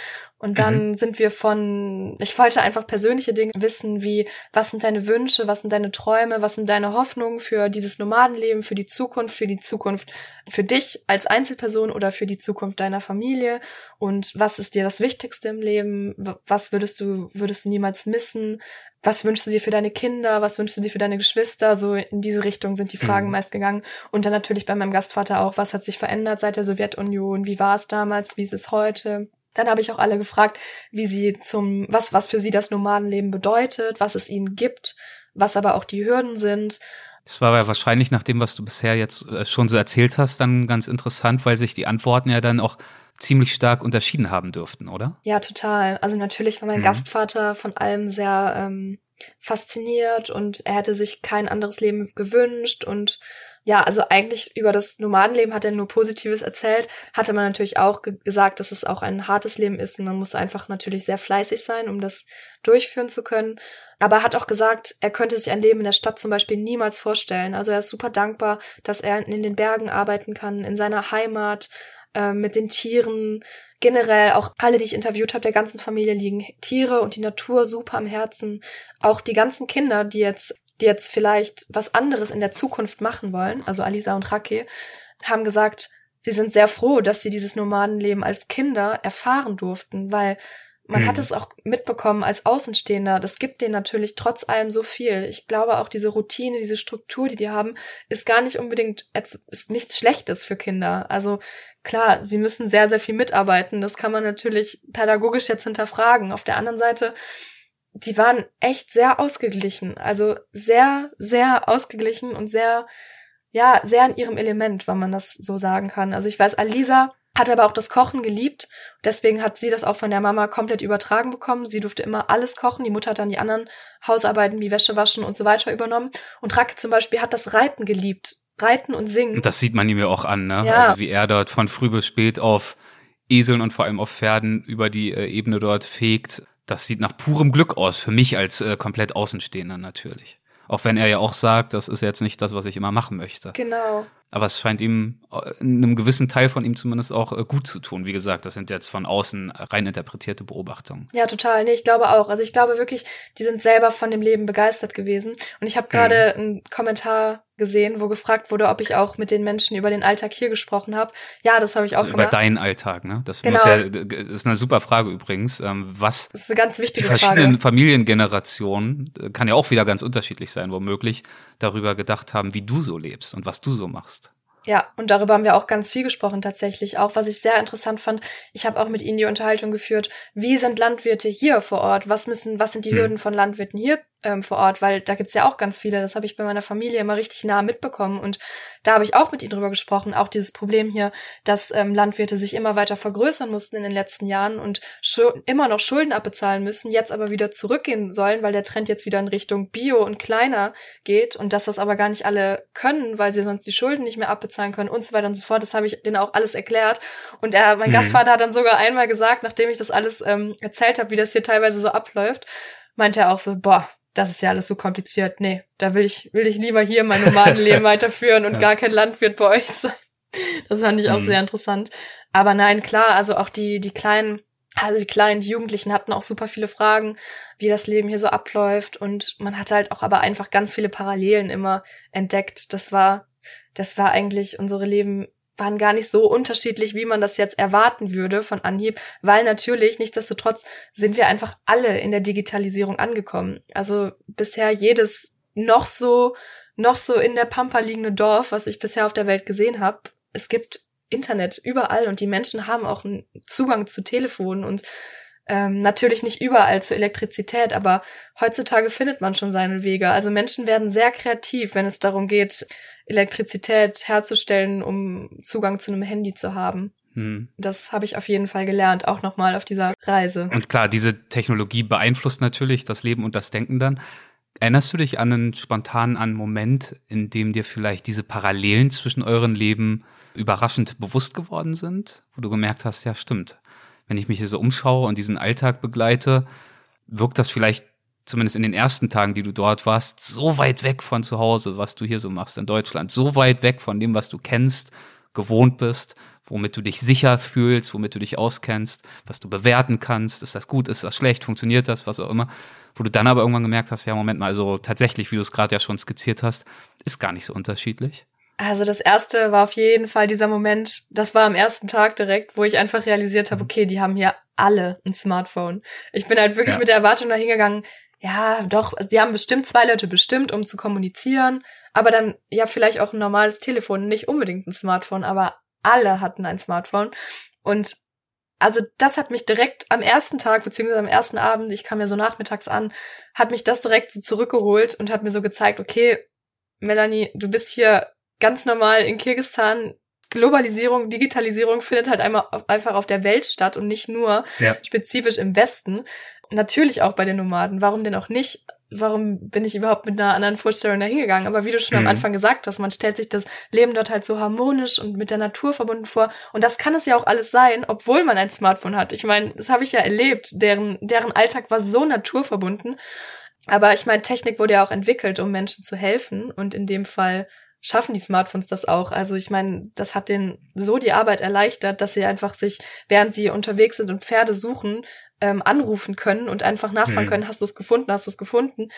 Und dann mhm. sind wir von, ich wollte einfach persönliche Dinge wissen, wie, was sind deine Wünsche, was sind deine Träume, was sind deine Hoffnungen für dieses Nomadenleben, für die Zukunft, für die Zukunft, für dich als Einzelperson oder für die Zukunft deiner Familie. Und was ist dir das Wichtigste im Leben? Was würdest du, würdest du niemals missen? Was wünschst du dir für deine Kinder, was wünschst du dir für deine Geschwister? So in diese Richtung sind die Fragen mhm. meist gegangen. Und dann natürlich bei meinem Gastvater auch, was hat sich verändert seit der Sowjetunion? Wie war es damals? Wie ist es heute? Dann habe ich auch alle gefragt, wie sie zum, was, was für sie das Nomadenleben bedeutet, was es ihnen gibt, was aber auch die Hürden sind. Das war ja wahrscheinlich nach dem, was du bisher jetzt äh, schon so erzählt hast, dann ganz interessant, weil sich die Antworten ja dann auch ziemlich stark unterschieden haben dürften, oder? Ja, total. Also natürlich war mein mhm. Gastvater von allem sehr ähm, fasziniert und er hätte sich kein anderes Leben gewünscht und ja, also eigentlich über das Nomadenleben hat er nur Positives erzählt, hatte man natürlich auch ge gesagt, dass es auch ein hartes Leben ist und man muss einfach natürlich sehr fleißig sein, um das durchführen zu können. Aber er hat auch gesagt, er könnte sich ein Leben in der Stadt zum Beispiel niemals vorstellen. Also er ist super dankbar, dass er in den Bergen arbeiten kann, in seiner Heimat, äh, mit den Tieren. Generell auch alle, die ich interviewt habe, der ganzen Familie liegen Tiere und die Natur super am Herzen. Auch die ganzen Kinder, die jetzt, die jetzt vielleicht was anderes in der Zukunft machen wollen, also Alisa und Rake, haben gesagt, sie sind sehr froh, dass sie dieses Nomadenleben als Kinder erfahren durften, weil man mhm. hat es auch mitbekommen als Außenstehender. Das gibt denen natürlich trotz allem so viel. Ich glaube auch diese Routine, diese Struktur, die die haben, ist gar nicht unbedingt ist nichts Schlechtes für Kinder. Also klar, sie müssen sehr, sehr viel mitarbeiten. Das kann man natürlich pädagogisch jetzt hinterfragen. Auf der anderen Seite, die waren echt sehr ausgeglichen. Also sehr, sehr ausgeglichen und sehr, ja, sehr in ihrem Element, wenn man das so sagen kann. Also ich weiß, Alisa hat aber auch das Kochen geliebt. Deswegen hat sie das auch von der Mama komplett übertragen bekommen. Sie durfte immer alles kochen. Die Mutter hat dann die anderen Hausarbeiten wie Wäsche waschen und so weiter übernommen. Und Rake zum Beispiel hat das Reiten geliebt. Reiten und Singen. Und das sieht man ihm ja auch an, ne? Ja. Also wie er dort von früh bis spät auf Eseln und vor allem auf Pferden über die äh, Ebene dort fegt. Das sieht nach purem Glück aus, für mich als äh, komplett Außenstehender natürlich. Auch wenn er ja auch sagt, das ist jetzt nicht das, was ich immer machen möchte. Genau. Aber es scheint ihm, äh, einem gewissen Teil von ihm zumindest auch äh, gut zu tun. Wie gesagt, das sind jetzt von außen rein interpretierte Beobachtungen. Ja, total. Nee, ich glaube auch. Also ich glaube wirklich, die sind selber von dem Leben begeistert gewesen. Und ich habe gerade mhm. einen Kommentar gesehen, wo gefragt wurde, ob ich auch mit den Menschen über den Alltag hier gesprochen habe. Ja, das habe ich auch also gemacht. Über deinen Alltag, ne? Das genau. ja, ist eine super Frage übrigens. Ähm, was das ist eine ganz wichtige die verschiedenen Frage. Familiengenerationen äh, kann ja auch wieder ganz unterschiedlich sein, womöglich darüber gedacht haben, wie du so lebst und was du so machst. Ja, und darüber haben wir auch ganz viel gesprochen tatsächlich. Auch was ich sehr interessant fand, ich habe auch mit ihnen die Unterhaltung geführt, wie sind Landwirte hier vor Ort? Was müssen, was sind die hm. Hürden von Landwirten hier ähm, vor Ort, weil da gibt's ja auch ganz viele. Das habe ich bei meiner Familie immer richtig nah mitbekommen. Und da habe ich auch mit ihnen drüber gesprochen. Auch dieses Problem hier, dass ähm, Landwirte sich immer weiter vergrößern mussten in den letzten Jahren und immer noch Schulden abbezahlen müssen, jetzt aber wieder zurückgehen sollen, weil der Trend jetzt wieder in Richtung Bio und kleiner geht und dass das aber gar nicht alle können, weil sie sonst die Schulden nicht mehr abbezahlen können und so weiter und so fort. Das habe ich denen auch alles erklärt. Und er, mein mhm. Gastvater hat dann sogar einmal gesagt, nachdem ich das alles ähm, erzählt habe, wie das hier teilweise so abläuft, meinte er auch so, boah, das ist ja alles so kompliziert. Nee, da will ich, will ich lieber hier mein Nomadenleben <laughs> weiterführen und ja. gar kein Landwirt bei euch sein. Das fand ich auch mhm. sehr interessant. Aber nein, klar, also auch die, die kleinen, also die kleinen, die Jugendlichen hatten auch super viele Fragen, wie das Leben hier so abläuft. Und man hat halt auch aber einfach ganz viele Parallelen immer entdeckt. Das war, das war eigentlich unsere Leben waren gar nicht so unterschiedlich, wie man das jetzt erwarten würde von Anhieb, weil natürlich, nichtsdestotrotz, sind wir einfach alle in der Digitalisierung angekommen. Also bisher jedes noch so, noch so in der Pampa liegende Dorf, was ich bisher auf der Welt gesehen habe, es gibt Internet überall und die Menschen haben auch einen Zugang zu Telefonen und ähm, natürlich nicht überall zur Elektrizität, aber heutzutage findet man schon seine Wege. Also Menschen werden sehr kreativ, wenn es darum geht, Elektrizität herzustellen, um Zugang zu einem Handy zu haben. Hm. Das habe ich auf jeden Fall gelernt, auch nochmal auf dieser Reise. Und klar, diese Technologie beeinflusst natürlich das Leben und das Denken dann. Erinnerst du dich an einen spontanen an Moment, in dem dir vielleicht diese Parallelen zwischen euren Leben überraschend bewusst geworden sind, wo du gemerkt hast, ja stimmt, wenn ich mich hier so umschaue und diesen Alltag begleite, wirkt das vielleicht zumindest in den ersten Tagen, die du dort warst, so weit weg von zu Hause, was du hier so machst in Deutschland, so weit weg von dem, was du kennst, gewohnt bist, womit du dich sicher fühlst, womit du dich auskennst, was du bewerten kannst, ist das gut, ist das schlecht, funktioniert das, was auch immer, wo du dann aber irgendwann gemerkt hast, ja, Moment mal, also tatsächlich, wie du es gerade ja schon skizziert hast, ist gar nicht so unterschiedlich. Also das erste war auf jeden Fall dieser Moment, das war am ersten Tag direkt, wo ich einfach realisiert habe, mhm. okay, die haben hier alle ein Smartphone. Ich bin halt wirklich ja. mit der Erwartung dahingegangen, ja, doch, sie haben bestimmt zwei Leute bestimmt, um zu kommunizieren, aber dann ja vielleicht auch ein normales Telefon, nicht unbedingt ein Smartphone, aber alle hatten ein Smartphone. Und also das hat mich direkt am ersten Tag, beziehungsweise am ersten Abend, ich kam ja so nachmittags an, hat mich das direkt so zurückgeholt und hat mir so gezeigt, okay, Melanie, du bist hier ganz normal in Kirgistan. Globalisierung, Digitalisierung findet halt einmal einfach auf der Welt statt und nicht nur ja. spezifisch im Westen natürlich auch bei den Nomaden. Warum denn auch nicht? Warum bin ich überhaupt mit einer anderen Vorstellung da hingegangen? Aber wie du schon mhm. am Anfang gesagt hast, man stellt sich das Leben dort halt so harmonisch und mit der Natur verbunden vor. Und das kann es ja auch alles sein, obwohl man ein Smartphone hat. Ich meine, das habe ich ja erlebt. Deren, deren Alltag war so naturverbunden. Aber ich meine, Technik wurde ja auch entwickelt, um Menschen zu helfen. Und in dem Fall schaffen die Smartphones das auch. Also ich meine, das hat denen so die Arbeit erleichtert, dass sie einfach sich, während sie unterwegs sind und Pferde suchen, ähm, anrufen können und einfach nachfragen hm. können, hast du es gefunden, hast du es gefunden.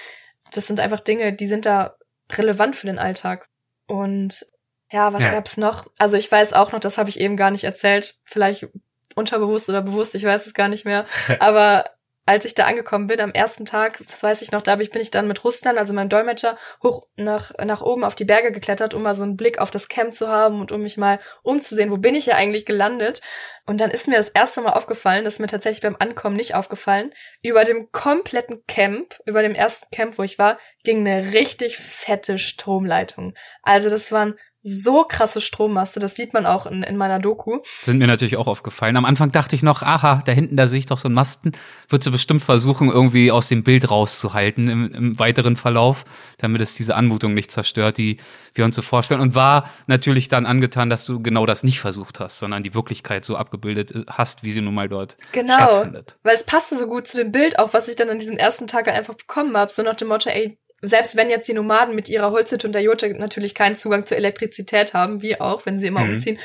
Das sind einfach Dinge, die sind da relevant für den Alltag. Und ja, was ja. gab's noch? Also ich weiß auch noch, das habe ich eben gar nicht erzählt, vielleicht unterbewusst oder bewusst, ich weiß es gar nicht mehr. <laughs> Aber als ich da angekommen bin, am ersten Tag, das weiß ich noch, da bin ich dann mit Ruslan, also meinem Dolmetscher, hoch nach, nach oben auf die Berge geklettert, um mal so einen Blick auf das Camp zu haben und um mich mal umzusehen, wo bin ich hier eigentlich gelandet. Und dann ist mir das erste Mal aufgefallen, das ist mir tatsächlich beim Ankommen nicht aufgefallen, über dem kompletten Camp, über dem ersten Camp, wo ich war, ging eine richtig fette Stromleitung. Also das waren so krasse Strommaste, das sieht man auch in, in meiner Doku. Sind mir natürlich auch aufgefallen. Am Anfang dachte ich noch, aha, da hinten, da sehe ich doch so einen Masten. Wird sie bestimmt versuchen, irgendwie aus dem Bild rauszuhalten im, im weiteren Verlauf, damit es diese Anmutung nicht zerstört, die wir uns so vorstellen. Und war natürlich dann angetan, dass du genau das nicht versucht hast, sondern die Wirklichkeit so abgebildet äh, hast, wie sie nun mal dort genau, stattfindet. Weil es passte so gut zu dem Bild auch, was ich dann an diesem ersten Tag einfach bekommen habe. So nach dem Motto, ey, selbst wenn jetzt die Nomaden mit ihrer Holzhütte und der Jurte natürlich keinen Zugang zur Elektrizität haben, wie auch, wenn sie immer mhm. umziehen,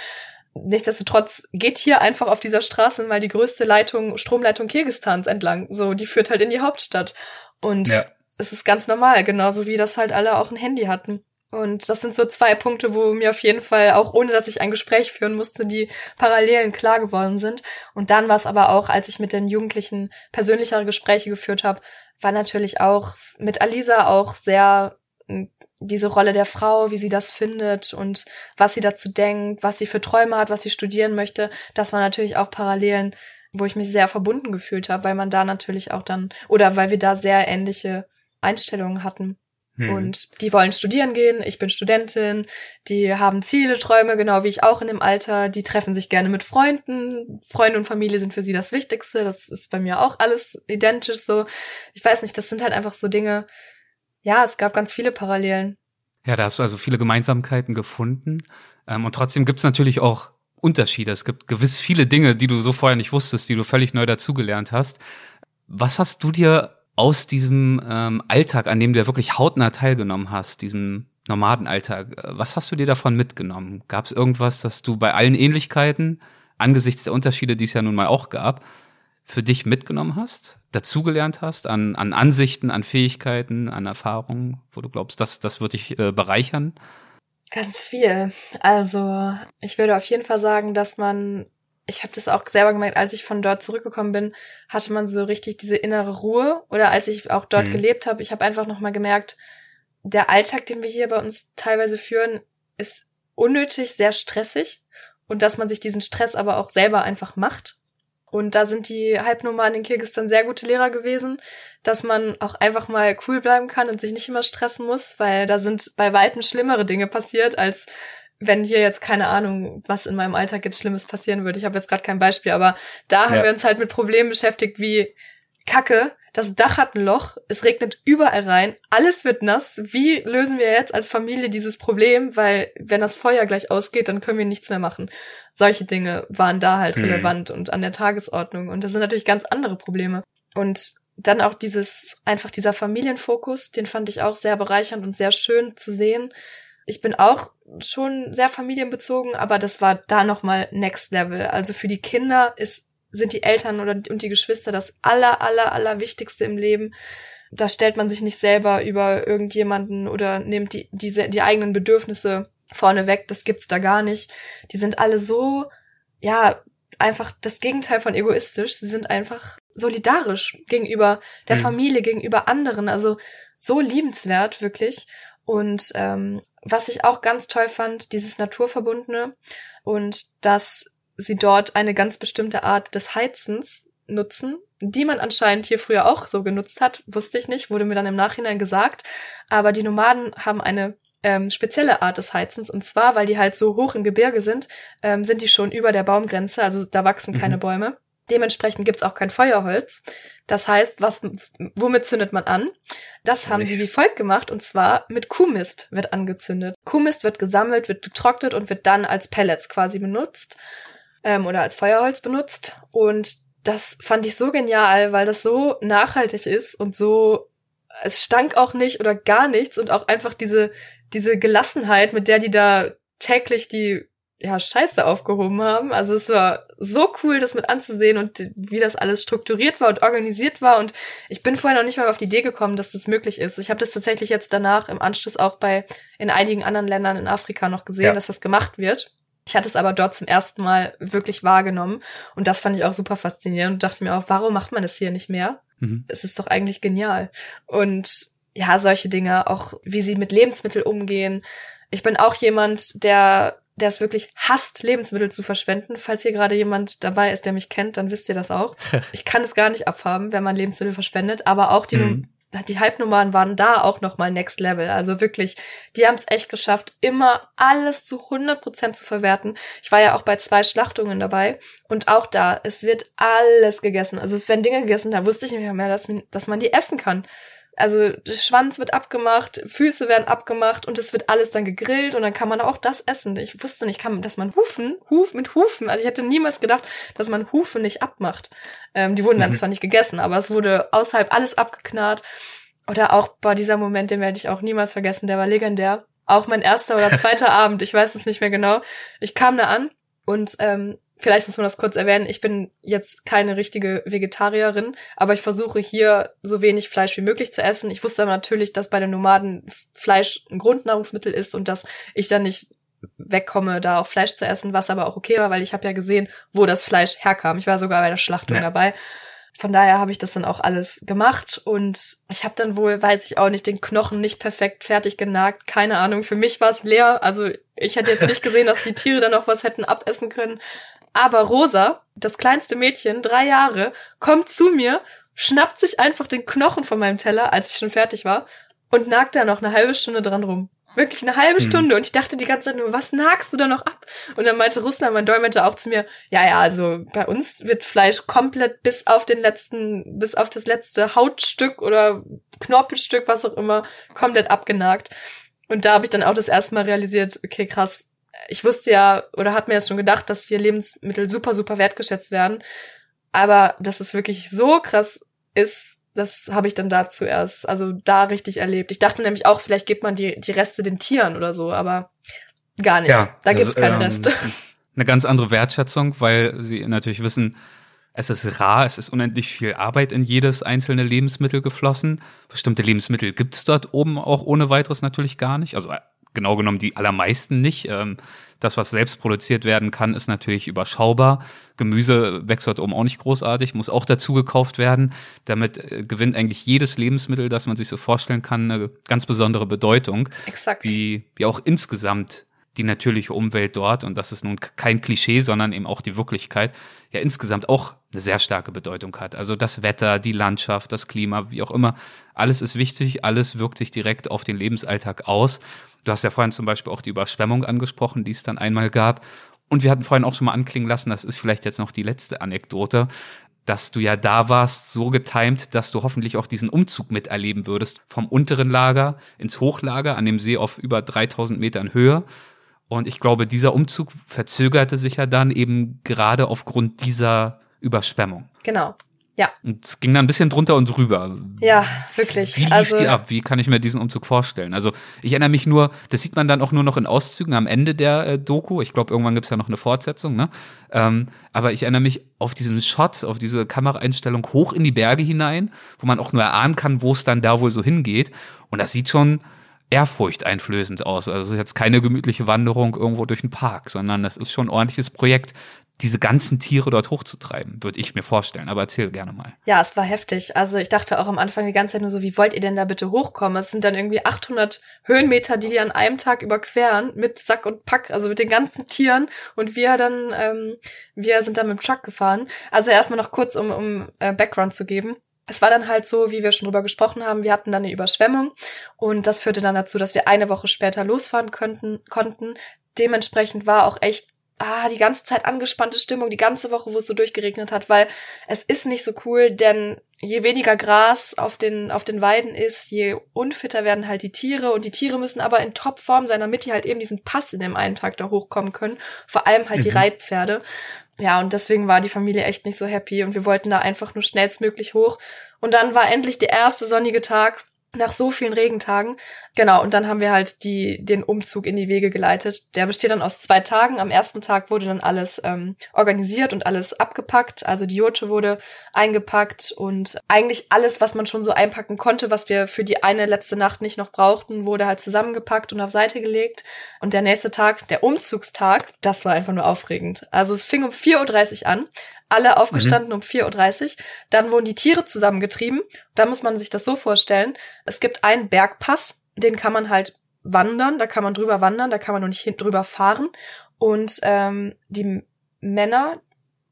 nichtsdestotrotz geht hier einfach auf dieser Straße mal die größte Leitung, Stromleitung Kirgistans entlang. So, die führt halt in die Hauptstadt. Und ja. es ist ganz normal, genauso wie das halt alle auch ein Handy hatten. Und das sind so zwei Punkte, wo mir auf jeden Fall, auch ohne dass ich ein Gespräch führen musste, die Parallelen klar geworden sind. Und dann war es aber auch, als ich mit den Jugendlichen persönlichere Gespräche geführt habe, war natürlich auch mit Alisa auch sehr hm, diese Rolle der Frau, wie sie das findet und was sie dazu denkt, was sie für Träume hat, was sie studieren möchte. Das war natürlich auch Parallelen, wo ich mich sehr verbunden gefühlt habe, weil man da natürlich auch dann, oder weil wir da sehr ähnliche Einstellungen hatten. Hm. Und die wollen studieren gehen, ich bin Studentin, die haben Ziele, Träume, genau wie ich auch in dem Alter, die treffen sich gerne mit Freunden, Freunde und Familie sind für sie das Wichtigste, das ist bei mir auch alles identisch so. Ich weiß nicht, das sind halt einfach so Dinge, ja, es gab ganz viele Parallelen. Ja, da hast du also viele Gemeinsamkeiten gefunden. Ähm, und trotzdem gibt's natürlich auch Unterschiede. Es gibt gewiss viele Dinge, die du so vorher nicht wusstest, die du völlig neu dazugelernt hast. Was hast du dir aus diesem ähm, Alltag, an dem du ja wirklich hautnah teilgenommen hast, diesem Nomadenalltag, äh, was hast du dir davon mitgenommen? Gab es irgendwas, das du bei allen Ähnlichkeiten, angesichts der Unterschiede, die es ja nun mal auch gab, für dich mitgenommen hast, dazugelernt hast an, an Ansichten, an Fähigkeiten, an Erfahrungen, wo du glaubst, das, das wird dich äh, bereichern? Ganz viel. Also ich würde auf jeden Fall sagen, dass man, ich habe das auch selber gemerkt, als ich von dort zurückgekommen bin, hatte man so richtig diese innere Ruhe. Oder als ich auch dort mhm. gelebt habe, ich habe einfach nochmal gemerkt, der Alltag, den wir hier bei uns teilweise führen, ist unnötig, sehr stressig. Und dass man sich diesen Stress aber auch selber einfach macht. Und da sind die Halbnomaden in Kirgistan sehr gute Lehrer gewesen, dass man auch einfach mal cool bleiben kann und sich nicht immer stressen muss, weil da sind bei weitem schlimmere Dinge passiert, als wenn hier jetzt keine Ahnung, was in meinem Alltag jetzt Schlimmes passieren würde. Ich habe jetzt gerade kein Beispiel, aber da ja. haben wir uns halt mit Problemen beschäftigt wie Kacke, das Dach hat ein Loch, es regnet überall rein, alles wird nass. Wie lösen wir jetzt als Familie dieses Problem? Weil wenn das Feuer gleich ausgeht, dann können wir nichts mehr machen. Solche Dinge waren da halt hm. relevant und an der Tagesordnung. Und das sind natürlich ganz andere Probleme. Und dann auch dieses, einfach dieser Familienfokus, den fand ich auch sehr bereichernd und sehr schön zu sehen. Ich bin auch schon sehr familienbezogen, aber das war da nochmal Next Level. Also für die Kinder ist sind die Eltern oder und die Geschwister das aller, aller, aller Wichtigste im Leben. Da stellt man sich nicht selber über irgendjemanden oder nimmt die, diese, die eigenen Bedürfnisse vorne weg. Das gibt's da gar nicht. Die sind alle so, ja, einfach das Gegenteil von egoistisch. Sie sind einfach solidarisch gegenüber der mhm. Familie, gegenüber anderen. Also so liebenswert, wirklich. Und ähm, was ich auch ganz toll fand, dieses Naturverbundene und dass sie dort eine ganz bestimmte Art des Heizens nutzen, die man anscheinend hier früher auch so genutzt hat, wusste ich nicht, wurde mir dann im Nachhinein gesagt. Aber die Nomaden haben eine ähm, spezielle Art des Heizens und zwar, weil die halt so hoch im Gebirge sind, ähm, sind die schon über der Baumgrenze, also da wachsen keine mhm. Bäume. Dementsprechend gibt's auch kein Feuerholz. Das heißt, was, womit zündet man an? Das haben sie wie folgt gemacht und zwar mit Kuhmist wird angezündet. Kuhmist wird gesammelt, wird getrocknet und wird dann als Pellets quasi benutzt ähm, oder als Feuerholz benutzt. Und das fand ich so genial, weil das so nachhaltig ist und so, es stank auch nicht oder gar nichts und auch einfach diese, diese Gelassenheit, mit der die da täglich die ja, Scheiße aufgehoben haben. Also es war so cool, das mit anzusehen und wie das alles strukturiert war und organisiert war. Und ich bin vorher noch nicht mal auf die Idee gekommen, dass das möglich ist. Ich habe das tatsächlich jetzt danach im Anschluss auch bei in einigen anderen Ländern in Afrika noch gesehen, ja. dass das gemacht wird. Ich hatte es aber dort zum ersten Mal wirklich wahrgenommen und das fand ich auch super faszinierend und dachte mir auch, warum macht man das hier nicht mehr? Mhm. Es ist doch eigentlich genial. Und ja, solche Dinge, auch wie sie mit Lebensmitteln umgehen. Ich bin auch jemand, der der es wirklich hasst, Lebensmittel zu verschwenden. Falls hier gerade jemand dabei ist, der mich kennt, dann wisst ihr das auch. <laughs> Ich kann es gar nicht abhaben, wenn man Lebensmittel verschwendet, aber auch die mhm die Halbnummern waren da auch nochmal Next Level. Also wirklich, die haben es echt geschafft, immer alles zu 100 Prozent zu verwerten. Ich war ja auch bei zwei Schlachtungen dabei und auch da, es wird alles gegessen. Also es werden Dinge gegessen, da wusste ich nicht mehr, dass, dass man die essen kann. Also der Schwanz wird abgemacht, Füße werden abgemacht und es wird alles dann gegrillt und dann kann man auch das essen. Ich wusste nicht, kann, dass man Hufen, Huf mit Hufen, also ich hätte niemals gedacht, dass man Hufe nicht abmacht. Ähm, die wurden dann mhm. zwar nicht gegessen, aber es wurde außerhalb alles abgeknarrt. Oder auch, bei dieser Moment, den werde ich auch niemals vergessen, der war legendär. Auch mein erster oder <laughs> zweiter Abend, ich weiß es nicht mehr genau. Ich kam da an und ähm, vielleicht muss man das kurz erwähnen, ich bin jetzt keine richtige Vegetarierin, aber ich versuche hier so wenig Fleisch wie möglich zu essen. Ich wusste aber natürlich, dass bei den Nomaden Fleisch ein Grundnahrungsmittel ist und dass ich dann nicht wegkomme, da auch Fleisch zu essen, was aber auch okay war, weil ich habe ja gesehen, wo das Fleisch herkam. Ich war sogar bei der Schlachtung ja. dabei. Von daher habe ich das dann auch alles gemacht und ich habe dann wohl, weiß ich auch nicht, den Knochen nicht perfekt fertig genagt. Keine Ahnung, für mich war es leer. Also ich hätte jetzt nicht gesehen, dass die Tiere dann noch was hätten abessen können. Aber Rosa, das kleinste Mädchen, drei Jahre, kommt zu mir, schnappt sich einfach den Knochen von meinem Teller, als ich schon fertig war, und nagt da noch eine halbe Stunde dran rum. Wirklich eine halbe hm. Stunde. Und ich dachte die ganze Zeit nur, was nagst du da noch ab? Und dann meinte Russland, mein Dolmetscher, auch zu mir, ja, ja, also bei uns wird Fleisch komplett bis auf den letzten, bis auf das letzte Hautstück oder Knorpelstück, was auch immer, komplett abgenagt. Und da habe ich dann auch das erste Mal realisiert, okay, krass, ich wusste ja oder hat mir ja schon gedacht, dass hier Lebensmittel super, super wertgeschätzt werden. Aber dass es wirklich so krass ist, Das habe ich dann da zuerst, also da richtig erlebt. Ich dachte nämlich auch, vielleicht gibt man die, die Reste den Tieren oder so, aber gar nicht. Ja, da also, gibt's keine ähm, Reste. <laughs> Eine ganz andere Wertschätzung, weil sie natürlich wissen, es ist rar, es ist unendlich viel Arbeit in jedes einzelne Lebensmittel geflossen. Bestimmte Lebensmittel gibt's dort oben auch ohne weiteres natürlich gar nicht. Also äh, genau genommen die allermeisten nicht. Ähm, das, was selbst produziert werden kann, ist natürlich überschaubar. Gemüse wächst dort oben auch nicht großartig, muss auch dazu gekauft werden. Damit äh, gewinnt eigentlich jedes Lebensmittel, das man sich so vorstellen kann, eine ganz besondere Bedeutung. Exakt. Wie, wie auch insgesamt die natürliche Umwelt dort, und das ist nun kein Klischee, sondern eben auch die Wirklichkeit, ja insgesamt auch eine sehr starke Bedeutung hat. Also das Wetter, die Landschaft, das Klima, wie auch immer, alles ist wichtig, alles wirkt sich direkt auf den Lebensalltag aus. Du hast ja vorhin zum Beispiel auch die Überschwemmung angesprochen, die es dann einmal gab. Und wir hatten vorhin auch schon mal anklingen lassen, das ist vielleicht jetzt noch die letzte Anekdote, dass du ja da warst, so getimt, dass du hoffentlich auch diesen Umzug miterleben würdest, vom unteren Lager ins Hochlager an dem See auf über 3000 Metern Höhe. Und ich glaube, dieser Umzug verzögerte sich ja dann eben gerade aufgrund dieser Überschwemmung. Genau. Ja. Und es ging dann ein bisschen drunter und drüber. Ja, wirklich. Wie lief also, die ab? Wie kann ich mir diesen Umzug vorstellen? Also ich erinnere mich nur, das sieht man dann auch nur noch in Auszügen am Ende der äh, Doku. Ich glaube, irgendwann gibt's ja noch eine Fortsetzung, ne? Ähm, aber ich erinnere mich auf diesen Shot, auf diese Kameraeinstellung hoch in die Berge hinein, wo man auch nur erahnen kann, wo es dann da wohl so hingeht. Und das sieht schon ehrfurchteinflößend aus. Also es ist jetzt keine gemütliche Wanderung irgendwo durch den Park, sondern das ist schon ein ordentliches Projekt, diese ganzen Tiere dort hochzutreiben, würde ich mir vorstellen. Aber erzähl gerne mal. Ja, es war heftig. Also ich dachte auch am Anfang die ganze Zeit nur so, wie wollt ihr denn da bitte hochkommen? Es sind dann irgendwie 800 Höhenmeter, die die an einem Tag überqueren mit Sack und Pack, also mit den ganzen Tieren. Und wir dann, ähm, wir sind dann mit dem Truck gefahren. Also erstmal noch kurz, um, um äh, Background zu geben. Es war dann halt so, wie wir schon drüber gesprochen haben, wir hatten dann eine Überschwemmung und das führte dann dazu, dass wir eine Woche später losfahren könnten, konnten. Dementsprechend war auch echt ah, die ganze Zeit angespannte Stimmung, die ganze Woche, wo es so durchgeregnet hat, weil es ist nicht so cool, denn je weniger Gras auf den, auf den Weiden ist, je unfitter werden halt die Tiere und die Tiere müssen aber in Topform sein, damit die halt eben diesen Pass in dem einen Tag da hochkommen können. Vor allem halt mhm. die Reitpferde. Ja, und deswegen war die Familie echt nicht so happy und wir wollten da einfach nur schnellstmöglich hoch. Und dann war endlich der erste sonnige Tag nach so vielen Regentagen. Genau, und dann haben wir halt die, den Umzug in die Wege geleitet. Der besteht dann aus zwei Tagen. Am ersten Tag wurde dann alles ähm, organisiert und alles abgepackt. Also die Jote wurde eingepackt und eigentlich alles, was man schon so einpacken konnte, was wir für die eine letzte Nacht nicht noch brauchten, wurde halt zusammengepackt und auf Seite gelegt. Und der nächste Tag, der Umzugstag, das war einfach nur aufregend. Also es fing um 4.30 Uhr an alle aufgestanden mhm. um 4.30 Uhr. Dann wurden die Tiere zusammengetrieben. Da muss man sich das so vorstellen. Es gibt einen Bergpass, den kann man halt wandern, da kann man drüber wandern, da kann man noch nicht drüber fahren. Und ähm, die Männer,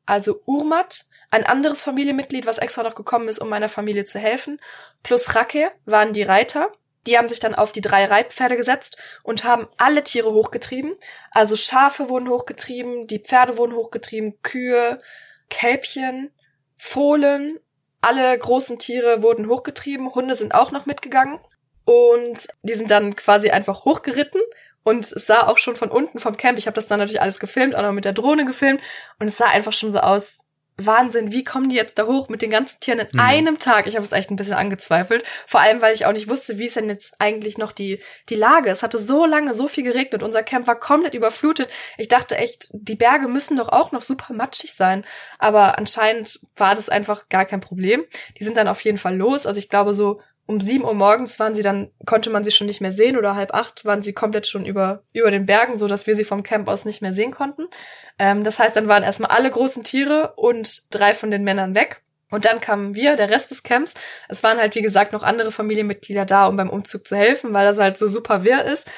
also Urmat, ein anderes Familienmitglied, was extra noch gekommen ist, um meiner Familie zu helfen, plus Rake waren die Reiter. Die haben sich dann auf die drei Reitpferde gesetzt und haben alle Tiere hochgetrieben. Also Schafe wurden hochgetrieben, die Pferde wurden hochgetrieben, Kühe, Kälbchen, Fohlen, alle großen Tiere wurden hochgetrieben, Hunde sind auch noch mitgegangen. Und die sind dann quasi einfach hochgeritten. Und es sah auch schon von unten vom Camp, ich habe das dann natürlich alles gefilmt, auch noch mit der Drohne gefilmt. Und es sah einfach schon so aus, Wahnsinn, wie kommen die jetzt da hoch mit den ganzen Tieren in mhm. einem Tag? Ich habe es echt ein bisschen angezweifelt. Vor allem, weil ich auch nicht wusste, wie ist denn jetzt eigentlich noch die, die Lage. Es hatte so lange, so viel geregnet. Unser Camp war komplett überflutet. Ich dachte echt, die Berge müssen doch auch noch super matschig sein. Aber anscheinend war das einfach gar kein Problem. Die sind dann auf jeden Fall los. Also ich glaube, so um sieben Uhr morgens waren sie dann, konnte man sie schon nicht mehr sehen oder halb acht waren sie komplett schon über, über den Bergen, so dass wir sie vom Camp aus nicht mehr sehen konnten. Ähm, das heißt, dann waren erstmal alle großen Tiere und drei von den Männern weg. Und dann kamen wir, der Rest des Camps. Es waren halt, wie gesagt, noch andere Familienmitglieder da, um beim Umzug zu helfen, weil das halt so super wirr ist.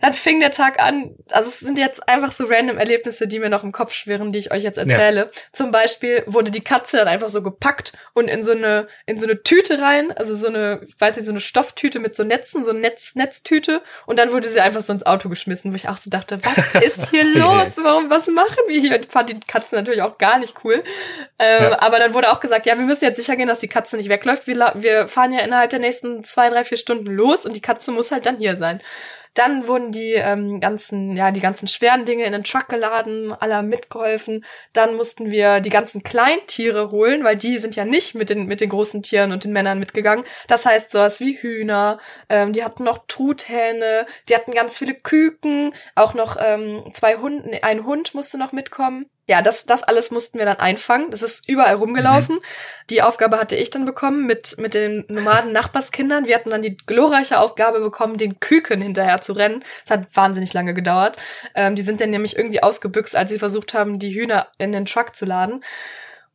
Dann fing der Tag an. Also es sind jetzt einfach so random Erlebnisse, die mir noch im Kopf schwirren, die ich euch jetzt erzähle. Ja. Zum Beispiel wurde die Katze dann einfach so gepackt und in so eine in so eine Tüte rein, also so eine, ich weiß nicht, so eine Stofftüte mit so Netzen, so eine Netz Netztüte und dann wurde sie einfach so ins Auto geschmissen, wo ich auch so dachte, was <laughs> ist hier los? Warum was machen wir hier? Ich fand die Katze natürlich auch gar nicht cool. Ähm, ja. Aber dann wurde auch gesagt, ja, wir müssen jetzt sicher gehen, dass die Katze nicht wegläuft. Wir, wir fahren ja innerhalb der nächsten zwei, drei, vier Stunden los und die Katze muss halt dann hier sein. Dann wurden die ähm, ganzen, ja, die ganzen schweren Dinge in den Truck geladen, alle haben mitgeholfen. Dann mussten wir die ganzen Kleintiere holen, weil die sind ja nicht mit den, mit den großen Tieren und den Männern mitgegangen. Das heißt sowas wie Hühner, ähm, die hatten noch Truthähne, die hatten ganz viele Küken, auch noch ähm, zwei Hunde, ein Hund musste noch mitkommen ja, das, das alles mussten wir dann einfangen. Das ist überall rumgelaufen. Mhm. Die Aufgabe hatte ich dann bekommen mit, mit den nomaden Nachbarskindern. Wir hatten dann die glorreiche Aufgabe bekommen, den Küken hinterher zu rennen. Das hat wahnsinnig lange gedauert. Ähm, die sind dann nämlich irgendwie ausgebüxt, als sie versucht haben, die Hühner in den Truck zu laden.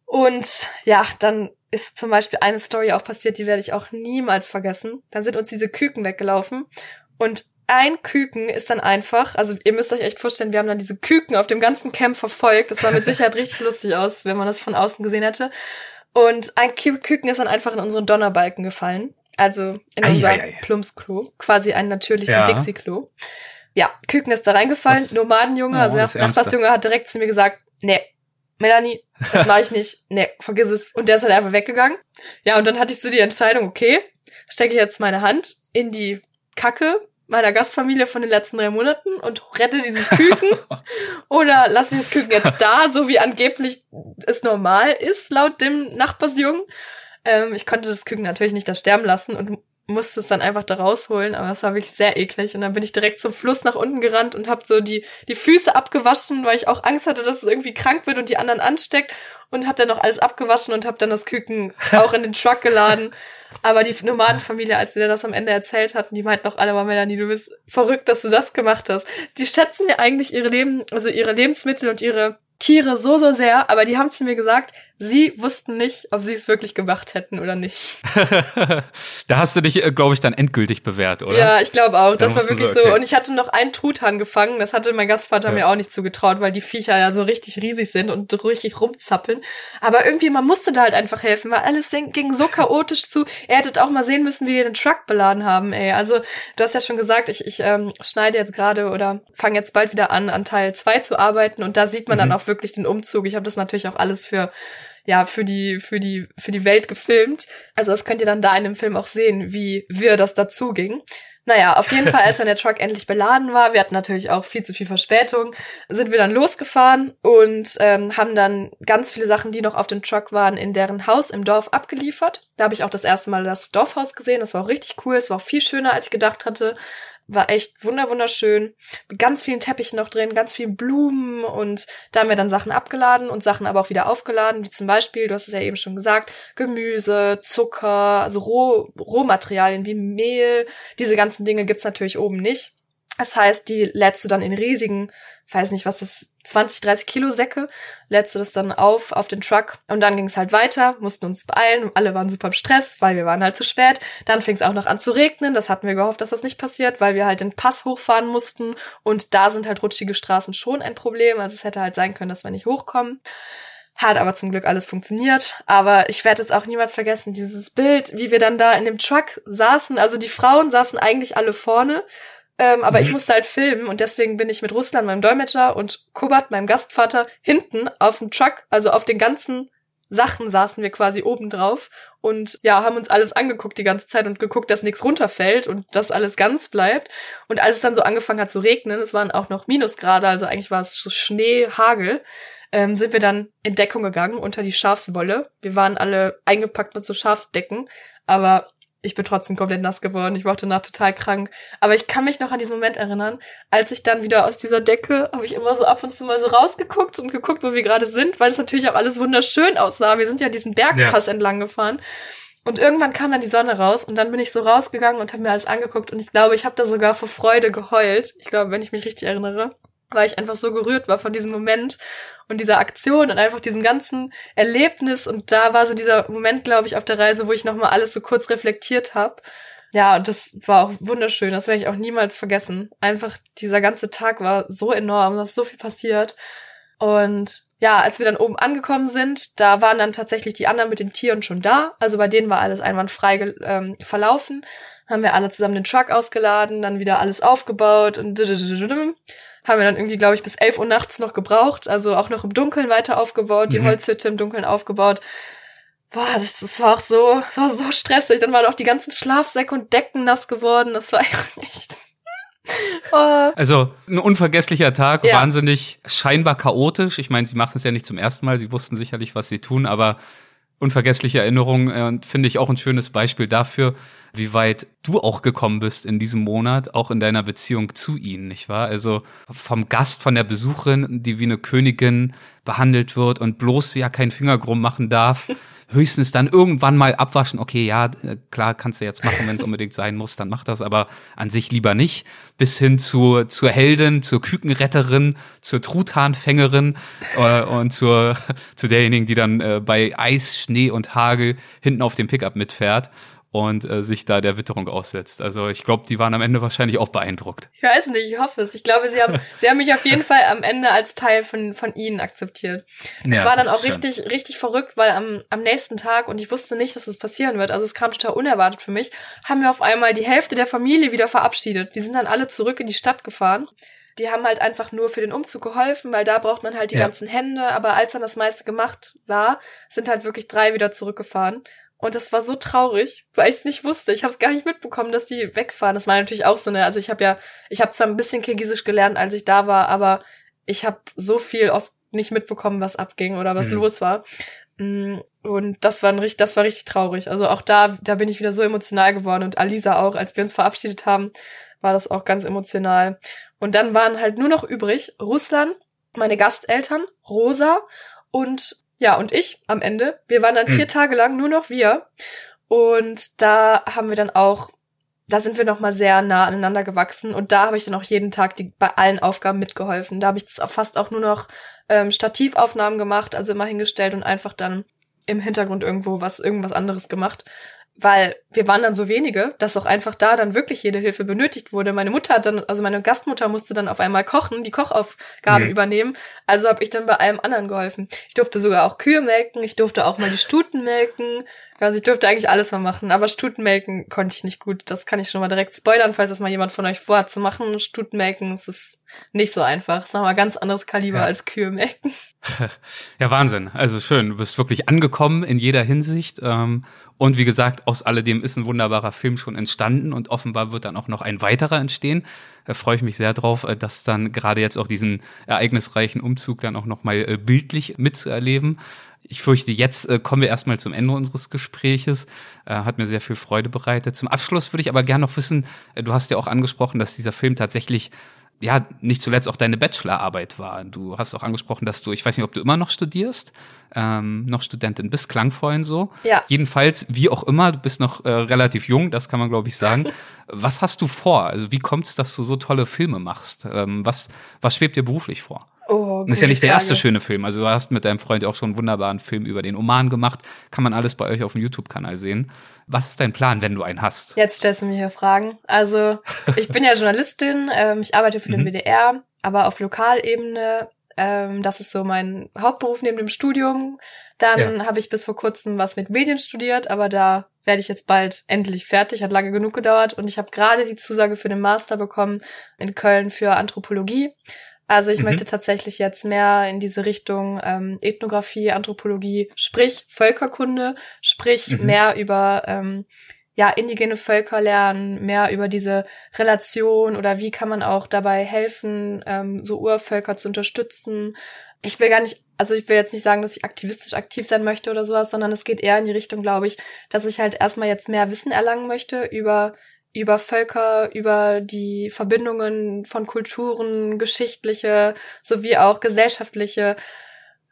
Und ja, dann ist zum Beispiel eine Story auch passiert, die werde ich auch niemals vergessen. Dann sind uns diese Küken weggelaufen und ein Küken ist dann einfach, also ihr müsst euch echt vorstellen, wir haben dann diese Küken auf dem ganzen Camp verfolgt. Das sah mit Sicherheit richtig lustig aus, wenn man das von außen gesehen hätte. Und ein Küken ist dann einfach in unseren Donnerbalken gefallen. Also in unser Plumpsklo. Quasi ein natürliches ja. Dixie-Klo. Ja, Küken ist da reingefallen. Das, Nomadenjunge, oh, also der Nachbarsjunge hat direkt zu mir gesagt, nee, Melanie, das mache ich nicht. Nee, vergiss es. Und der ist halt einfach weggegangen. Ja, und dann hatte ich so die Entscheidung, okay, stecke ich jetzt meine Hand in die Kacke meiner Gastfamilie von den letzten drei Monaten und rette dieses Küken <laughs> oder lasse ich das Küken jetzt da, so wie angeblich es normal ist, laut dem Nachbarsjungen. Ähm, ich konnte das Küken natürlich nicht da sterben lassen und musste es dann einfach da rausholen, aber das war wirklich sehr eklig. Und dann bin ich direkt zum Fluss nach unten gerannt und habe so die, die Füße abgewaschen, weil ich auch Angst hatte, dass es irgendwie krank wird und die anderen ansteckt. Und habe dann noch alles abgewaschen und habe dann das Küken <laughs> auch in den Truck geladen. Aber die Nomadenfamilie, als sie dir das am Ende erzählt hatten, die meinten auch alle mal, Melanie, du bist verrückt, dass du das gemacht hast. Die schätzen ja eigentlich ihre Leben, also ihre Lebensmittel und ihre Tiere so, so sehr, aber die haben zu mir gesagt, sie wussten nicht, ob sie es wirklich gemacht hätten oder nicht. <laughs> da hast du dich, äh, glaube ich, dann endgültig bewährt, oder? Ja, ich glaube auch. das war wirklich so, okay. so. Und ich hatte noch einen Truthahn gefangen. Das hatte mein Gastvater ja. mir auch nicht zugetraut, weil die Viecher ja so richtig riesig sind und richtig rumzappeln. Aber irgendwie, man musste da halt einfach helfen, weil alles ging so chaotisch zu. Er hätte auch mal sehen müssen, wie die den Truck beladen haben, ey. Also, du hast ja schon gesagt, ich, ich ähm, schneide jetzt gerade oder fange jetzt bald wieder an, an Teil 2 zu arbeiten. Und da sieht man mhm. dann auch wirklich den Umzug. Ich habe das natürlich auch alles für ja, für die, für die, für die Welt gefilmt. Also das könnt ihr dann da in dem Film auch sehen, wie wir das dazu ging. Naja, auf jeden Fall, als dann der Truck <laughs> endlich beladen war, wir hatten natürlich auch viel zu viel Verspätung, sind wir dann losgefahren und ähm, haben dann ganz viele Sachen, die noch auf dem Truck waren, in deren Haus im Dorf abgeliefert. Da habe ich auch das erste Mal das Dorfhaus gesehen. Das war auch richtig cool. Es war auch viel schöner, als ich gedacht hatte. War echt wunder wunderschön. Mit ganz vielen Teppichen noch drin, ganz vielen Blumen und da haben wir dann Sachen abgeladen und Sachen aber auch wieder aufgeladen, wie zum Beispiel, du hast es ja eben schon gesagt, Gemüse, Zucker, also Roh Rohmaterialien wie Mehl. Diese ganzen Dinge gibt's natürlich oben nicht. Das heißt, die lädst du dann in riesigen, weiß nicht, was das 20, 30 Kilo Säcke, lädst du das dann auf, auf den Truck und dann ging es halt weiter, mussten uns beeilen, alle waren super im Stress, weil wir waren halt zu spät. Dann fing es auch noch an zu regnen, das hatten wir gehofft, dass das nicht passiert, weil wir halt den Pass hochfahren mussten und da sind halt rutschige Straßen schon ein Problem, also es hätte halt sein können, dass wir nicht hochkommen. Hat aber zum Glück alles funktioniert. Aber ich werde es auch niemals vergessen, dieses Bild, wie wir dann da in dem Truck saßen. Also die Frauen saßen eigentlich alle vorne ähm, aber mhm. ich musste halt filmen und deswegen bin ich mit Russland, meinem Dolmetscher, und Kubat, meinem Gastvater, hinten auf dem Truck, also auf den ganzen Sachen saßen wir quasi oben drauf und ja, haben uns alles angeguckt die ganze Zeit und geguckt, dass nichts runterfällt und dass alles ganz bleibt. Und als es dann so angefangen hat zu regnen, es waren auch noch Minusgrade, also eigentlich war es Schnee, Hagel, ähm, sind wir dann in Deckung gegangen unter die Schafswolle. Wir waren alle eingepackt mit so Schafsdecken, aber ich bin trotzdem komplett nass geworden. Ich war danach total krank. Aber ich kann mich noch an diesen Moment erinnern, als ich dann wieder aus dieser Decke, habe ich immer so ab und zu mal so rausgeguckt und geguckt, wo wir gerade sind, weil es natürlich auch alles wunderschön aussah. Wir sind ja diesen Bergpass ja. entlang gefahren. Und irgendwann kam dann die Sonne raus und dann bin ich so rausgegangen und habe mir alles angeguckt und ich glaube, ich habe da sogar vor Freude geheult. Ich glaube, wenn ich mich richtig erinnere weil ich einfach so gerührt war von diesem Moment und dieser Aktion und einfach diesem ganzen Erlebnis. Und da war so dieser Moment, glaube ich, auf der Reise, wo ich nochmal alles so kurz reflektiert habe. Ja, und das war auch wunderschön. Das werde ich auch niemals vergessen. Einfach dieser ganze Tag war so enorm, da ist so viel passiert. Und ja, als wir dann oben angekommen sind, da waren dann tatsächlich die anderen mit den Tieren schon da. Also bei denen war alles einwandfrei ähm, verlaufen. Haben wir alle zusammen den Truck ausgeladen, dann wieder alles aufgebaut und haben wir dann irgendwie, glaube ich, bis 11 Uhr nachts noch gebraucht. Also auch noch im Dunkeln weiter aufgebaut, die mhm. Holzhütte im Dunkeln aufgebaut. Boah, das, das war auch so, das war so stressig. Dann waren auch die ganzen Schlafsäcke und Decken nass geworden. Das war <laughs> echt Oh. Also ein unvergesslicher Tag, ja. wahnsinnig scheinbar chaotisch. Ich meine, sie machen es ja nicht zum ersten Mal, sie wussten sicherlich, was sie tun, aber unvergessliche Erinnerung äh, und finde ich auch ein schönes Beispiel dafür, wie weit du auch gekommen bist in diesem Monat, auch in deiner Beziehung zu ihnen, nicht wahr? Also vom Gast, von der Besucherin, die wie eine Königin behandelt wird und bloß ja keinen Finger krumm machen darf, <laughs> höchstens dann irgendwann mal abwaschen. Okay, ja, äh, klar, kannst du jetzt machen, wenn es unbedingt sein muss, dann mach das, aber an sich lieber nicht. Bis hin zu, zur Heldin, zur Kükenretterin, zur Truthahnfängerin äh, und zur, <laughs> zu derjenigen, die dann äh, bei Eis, Schnee und Hagel hinten auf dem Pickup mitfährt und äh, sich da der Witterung aussetzt. Also ich glaube, die waren am Ende wahrscheinlich auch beeindruckt. Ich weiß nicht, ich hoffe es. Ich glaube, sie haben, <laughs> sie haben mich auf jeden Fall am Ende als Teil von, von ihnen akzeptiert. Ja, es war dann auch richtig, schön. richtig verrückt, weil am, am nächsten Tag, und ich wusste nicht, dass das passieren wird, also es kam total unerwartet für mich, haben wir auf einmal die Hälfte der Familie wieder verabschiedet. Die sind dann alle zurück in die Stadt gefahren die haben halt einfach nur für den Umzug geholfen, weil da braucht man halt die ja. ganzen Hände. Aber als dann das meiste gemacht war, sind halt wirklich drei wieder zurückgefahren. Und das war so traurig, weil ich es nicht wusste. Ich habe es gar nicht mitbekommen, dass die wegfahren. Das war natürlich auch so eine, also ich habe ja, ich habe zwar ein bisschen Kirgisisch gelernt, als ich da war, aber ich habe so viel oft nicht mitbekommen, was abging oder was mhm. los war. Mm, und das war, ein, das war richtig traurig. Also auch da, da bin ich wieder so emotional geworden und Alisa auch, als wir uns verabschiedet haben, war das auch ganz emotional. Und dann waren halt nur noch übrig Russland, meine Gasteltern, Rosa und ja, und ich am Ende. Wir waren dann vier hm. Tage lang nur noch wir. Und da haben wir dann auch, da sind wir noch mal sehr nah aneinander gewachsen. Und da habe ich dann auch jeden Tag die, bei allen Aufgaben mitgeholfen. Da habe ich fast auch nur noch ähm, Stativaufnahmen gemacht, also immer hingestellt und einfach dann im Hintergrund irgendwo was, irgendwas anderes gemacht weil wir waren dann so wenige, dass auch einfach da dann wirklich jede Hilfe benötigt wurde. Meine Mutter hat dann, also meine Gastmutter musste dann auf einmal kochen, die Kochaufgaben mhm. übernehmen. Also habe ich dann bei allem anderen geholfen. Ich durfte sogar auch Kühe melken, ich durfte auch mal die Stuten melken. Also ich durfte eigentlich alles mal machen, aber Stutenmelken konnte ich nicht gut. Das kann ich schon mal direkt spoilern, falls das mal jemand von euch vorhat zu machen. Stutenmelken, das ist nicht so einfach. Das ist nochmal ganz anderes Kaliber ja. als Kühe melken. <laughs> <laughs> Ja, Wahnsinn. Also schön. Du bist wirklich angekommen in jeder Hinsicht. Ähm, und wie gesagt, aus alledem ist ein wunderbarer Film schon entstanden und offenbar wird dann auch noch ein weiterer entstehen. Da freue ich mich sehr drauf, äh, dass dann gerade jetzt auch diesen ereignisreichen Umzug dann auch nochmal äh, bildlich mitzuerleben ich fürchte, jetzt äh, kommen wir erstmal zum Ende unseres Gespräches. Äh, hat mir sehr viel Freude bereitet. Zum Abschluss würde ich aber gerne noch wissen, äh, du hast ja auch angesprochen, dass dieser Film tatsächlich ja, nicht zuletzt auch deine Bachelorarbeit war. Du hast auch angesprochen, dass du, ich weiß nicht, ob du immer noch studierst, ähm, noch Studentin bist, klang vorhin so. Ja. Jedenfalls, wie auch immer, du bist noch äh, relativ jung, das kann man, glaube ich, sagen. <laughs> was hast du vor? Also wie kommt es, dass du so tolle Filme machst? Ähm, was, was schwebt dir beruflich vor? Oh, und das ist ja nicht der erste schöne Film. Also du hast mit deinem Freund auch schon einen wunderbaren Film über den Oman gemacht. Kann man alles bei euch auf dem YouTube-Kanal sehen. Was ist dein Plan, wenn du einen hast? Jetzt stellst du mir hier Fragen. Also ich bin ja <laughs> Journalistin, ähm, ich arbeite für den mhm. WDR, aber auf Lokalebene. Ähm, das ist so mein Hauptberuf neben dem Studium. Dann ja. habe ich bis vor kurzem was mit Medien studiert, aber da werde ich jetzt bald endlich fertig. Hat lange genug gedauert und ich habe gerade die Zusage für den Master bekommen in Köln für Anthropologie. Also ich mhm. möchte tatsächlich jetzt mehr in diese Richtung ähm, Ethnographie, Anthropologie, sprich Völkerkunde, sprich mhm. mehr über ähm, ja indigene Völker lernen, mehr über diese Relation oder wie kann man auch dabei helfen, ähm, so Urvölker zu unterstützen. Ich will gar nicht, also ich will jetzt nicht sagen, dass ich aktivistisch aktiv sein möchte oder sowas, sondern es geht eher in die Richtung, glaube ich, dass ich halt erstmal jetzt mehr Wissen erlangen möchte über über Völker, über die Verbindungen von Kulturen, geschichtliche sowie auch gesellschaftliche,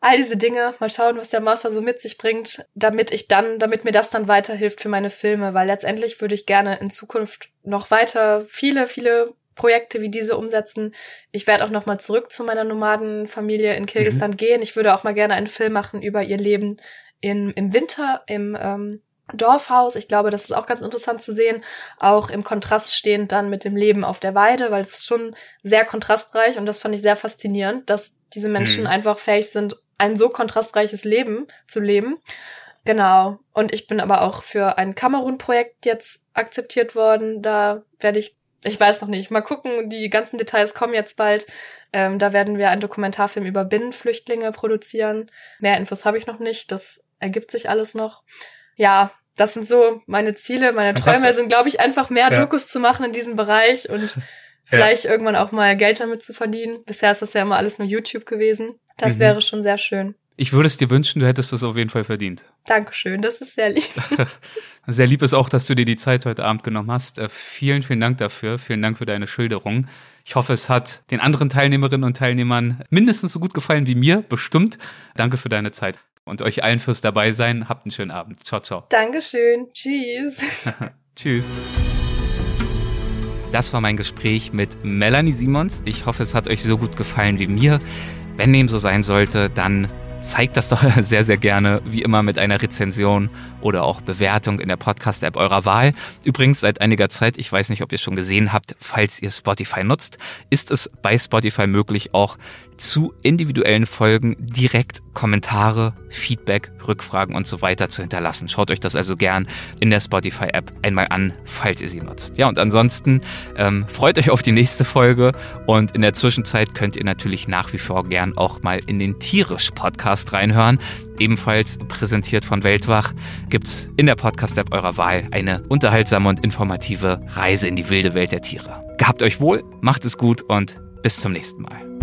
all diese Dinge. Mal schauen, was der Master so mit sich bringt, damit ich dann, damit mir das dann weiterhilft für meine Filme, weil letztendlich würde ich gerne in Zukunft noch weiter viele, viele Projekte wie diese umsetzen. Ich werde auch noch mal zurück zu meiner Nomadenfamilie in Kirgistan mhm. gehen. Ich würde auch mal gerne einen Film machen über ihr Leben in, im Winter im ähm, Dorfhaus. Ich glaube, das ist auch ganz interessant zu sehen, auch im Kontrast stehend dann mit dem Leben auf der Weide, weil es schon sehr kontrastreich und das fand ich sehr faszinierend, dass diese Menschen mhm. einfach fähig sind, ein so kontrastreiches Leben zu leben. Genau. Und ich bin aber auch für ein Kamerun-Projekt jetzt akzeptiert worden. Da werde ich, ich weiß noch nicht, mal gucken, die ganzen Details kommen jetzt bald. Ähm, da werden wir einen Dokumentarfilm über Binnenflüchtlinge produzieren. Mehr Infos habe ich noch nicht. Das ergibt sich alles noch ja, das sind so meine Ziele, meine Träume sind, glaube ich, einfach mehr ja. Dokus zu machen in diesem Bereich und vielleicht ja. irgendwann auch mal Geld damit zu verdienen. Bisher ist das ja immer alles nur YouTube gewesen. Das mhm. wäre schon sehr schön. Ich würde es dir wünschen, du hättest es auf jeden Fall verdient. Dankeschön, das ist sehr lieb. <laughs> sehr lieb ist auch, dass du dir die Zeit heute Abend genommen hast. Äh, vielen, vielen Dank dafür. Vielen Dank für deine Schilderung. Ich hoffe, es hat den anderen Teilnehmerinnen und Teilnehmern mindestens so gut gefallen wie mir, bestimmt. Danke für deine Zeit und euch allen fürs Dabeisein. Habt einen schönen Abend. Ciao, ciao. Dankeschön. Tschüss. <laughs> Tschüss. Das war mein Gespräch mit Melanie Simons. Ich hoffe, es hat euch so gut gefallen wie mir. Wenn dem so sein sollte, dann zeigt das doch <laughs> sehr, sehr gerne, wie immer mit einer Rezension oder auch Bewertung in der Podcast-App eurer Wahl. Übrigens seit einiger Zeit, ich weiß nicht, ob ihr es schon gesehen habt, falls ihr Spotify nutzt, ist es bei Spotify möglich, auch zu individuellen Folgen direkt Kommentare, Feedback, Rückfragen und so weiter zu hinterlassen. Schaut euch das also gern in der Spotify-App einmal an, falls ihr sie nutzt. Ja, und ansonsten ähm, freut euch auf die nächste Folge und in der Zwischenzeit könnt ihr natürlich nach wie vor gern auch mal in den Tierisch-Podcast reinhören. Ebenfalls präsentiert von Weltwach gibt's in der Podcast-App eurer Wahl eine unterhaltsame und informative Reise in die wilde Welt der Tiere. Gehabt euch wohl, macht es gut und bis zum nächsten Mal.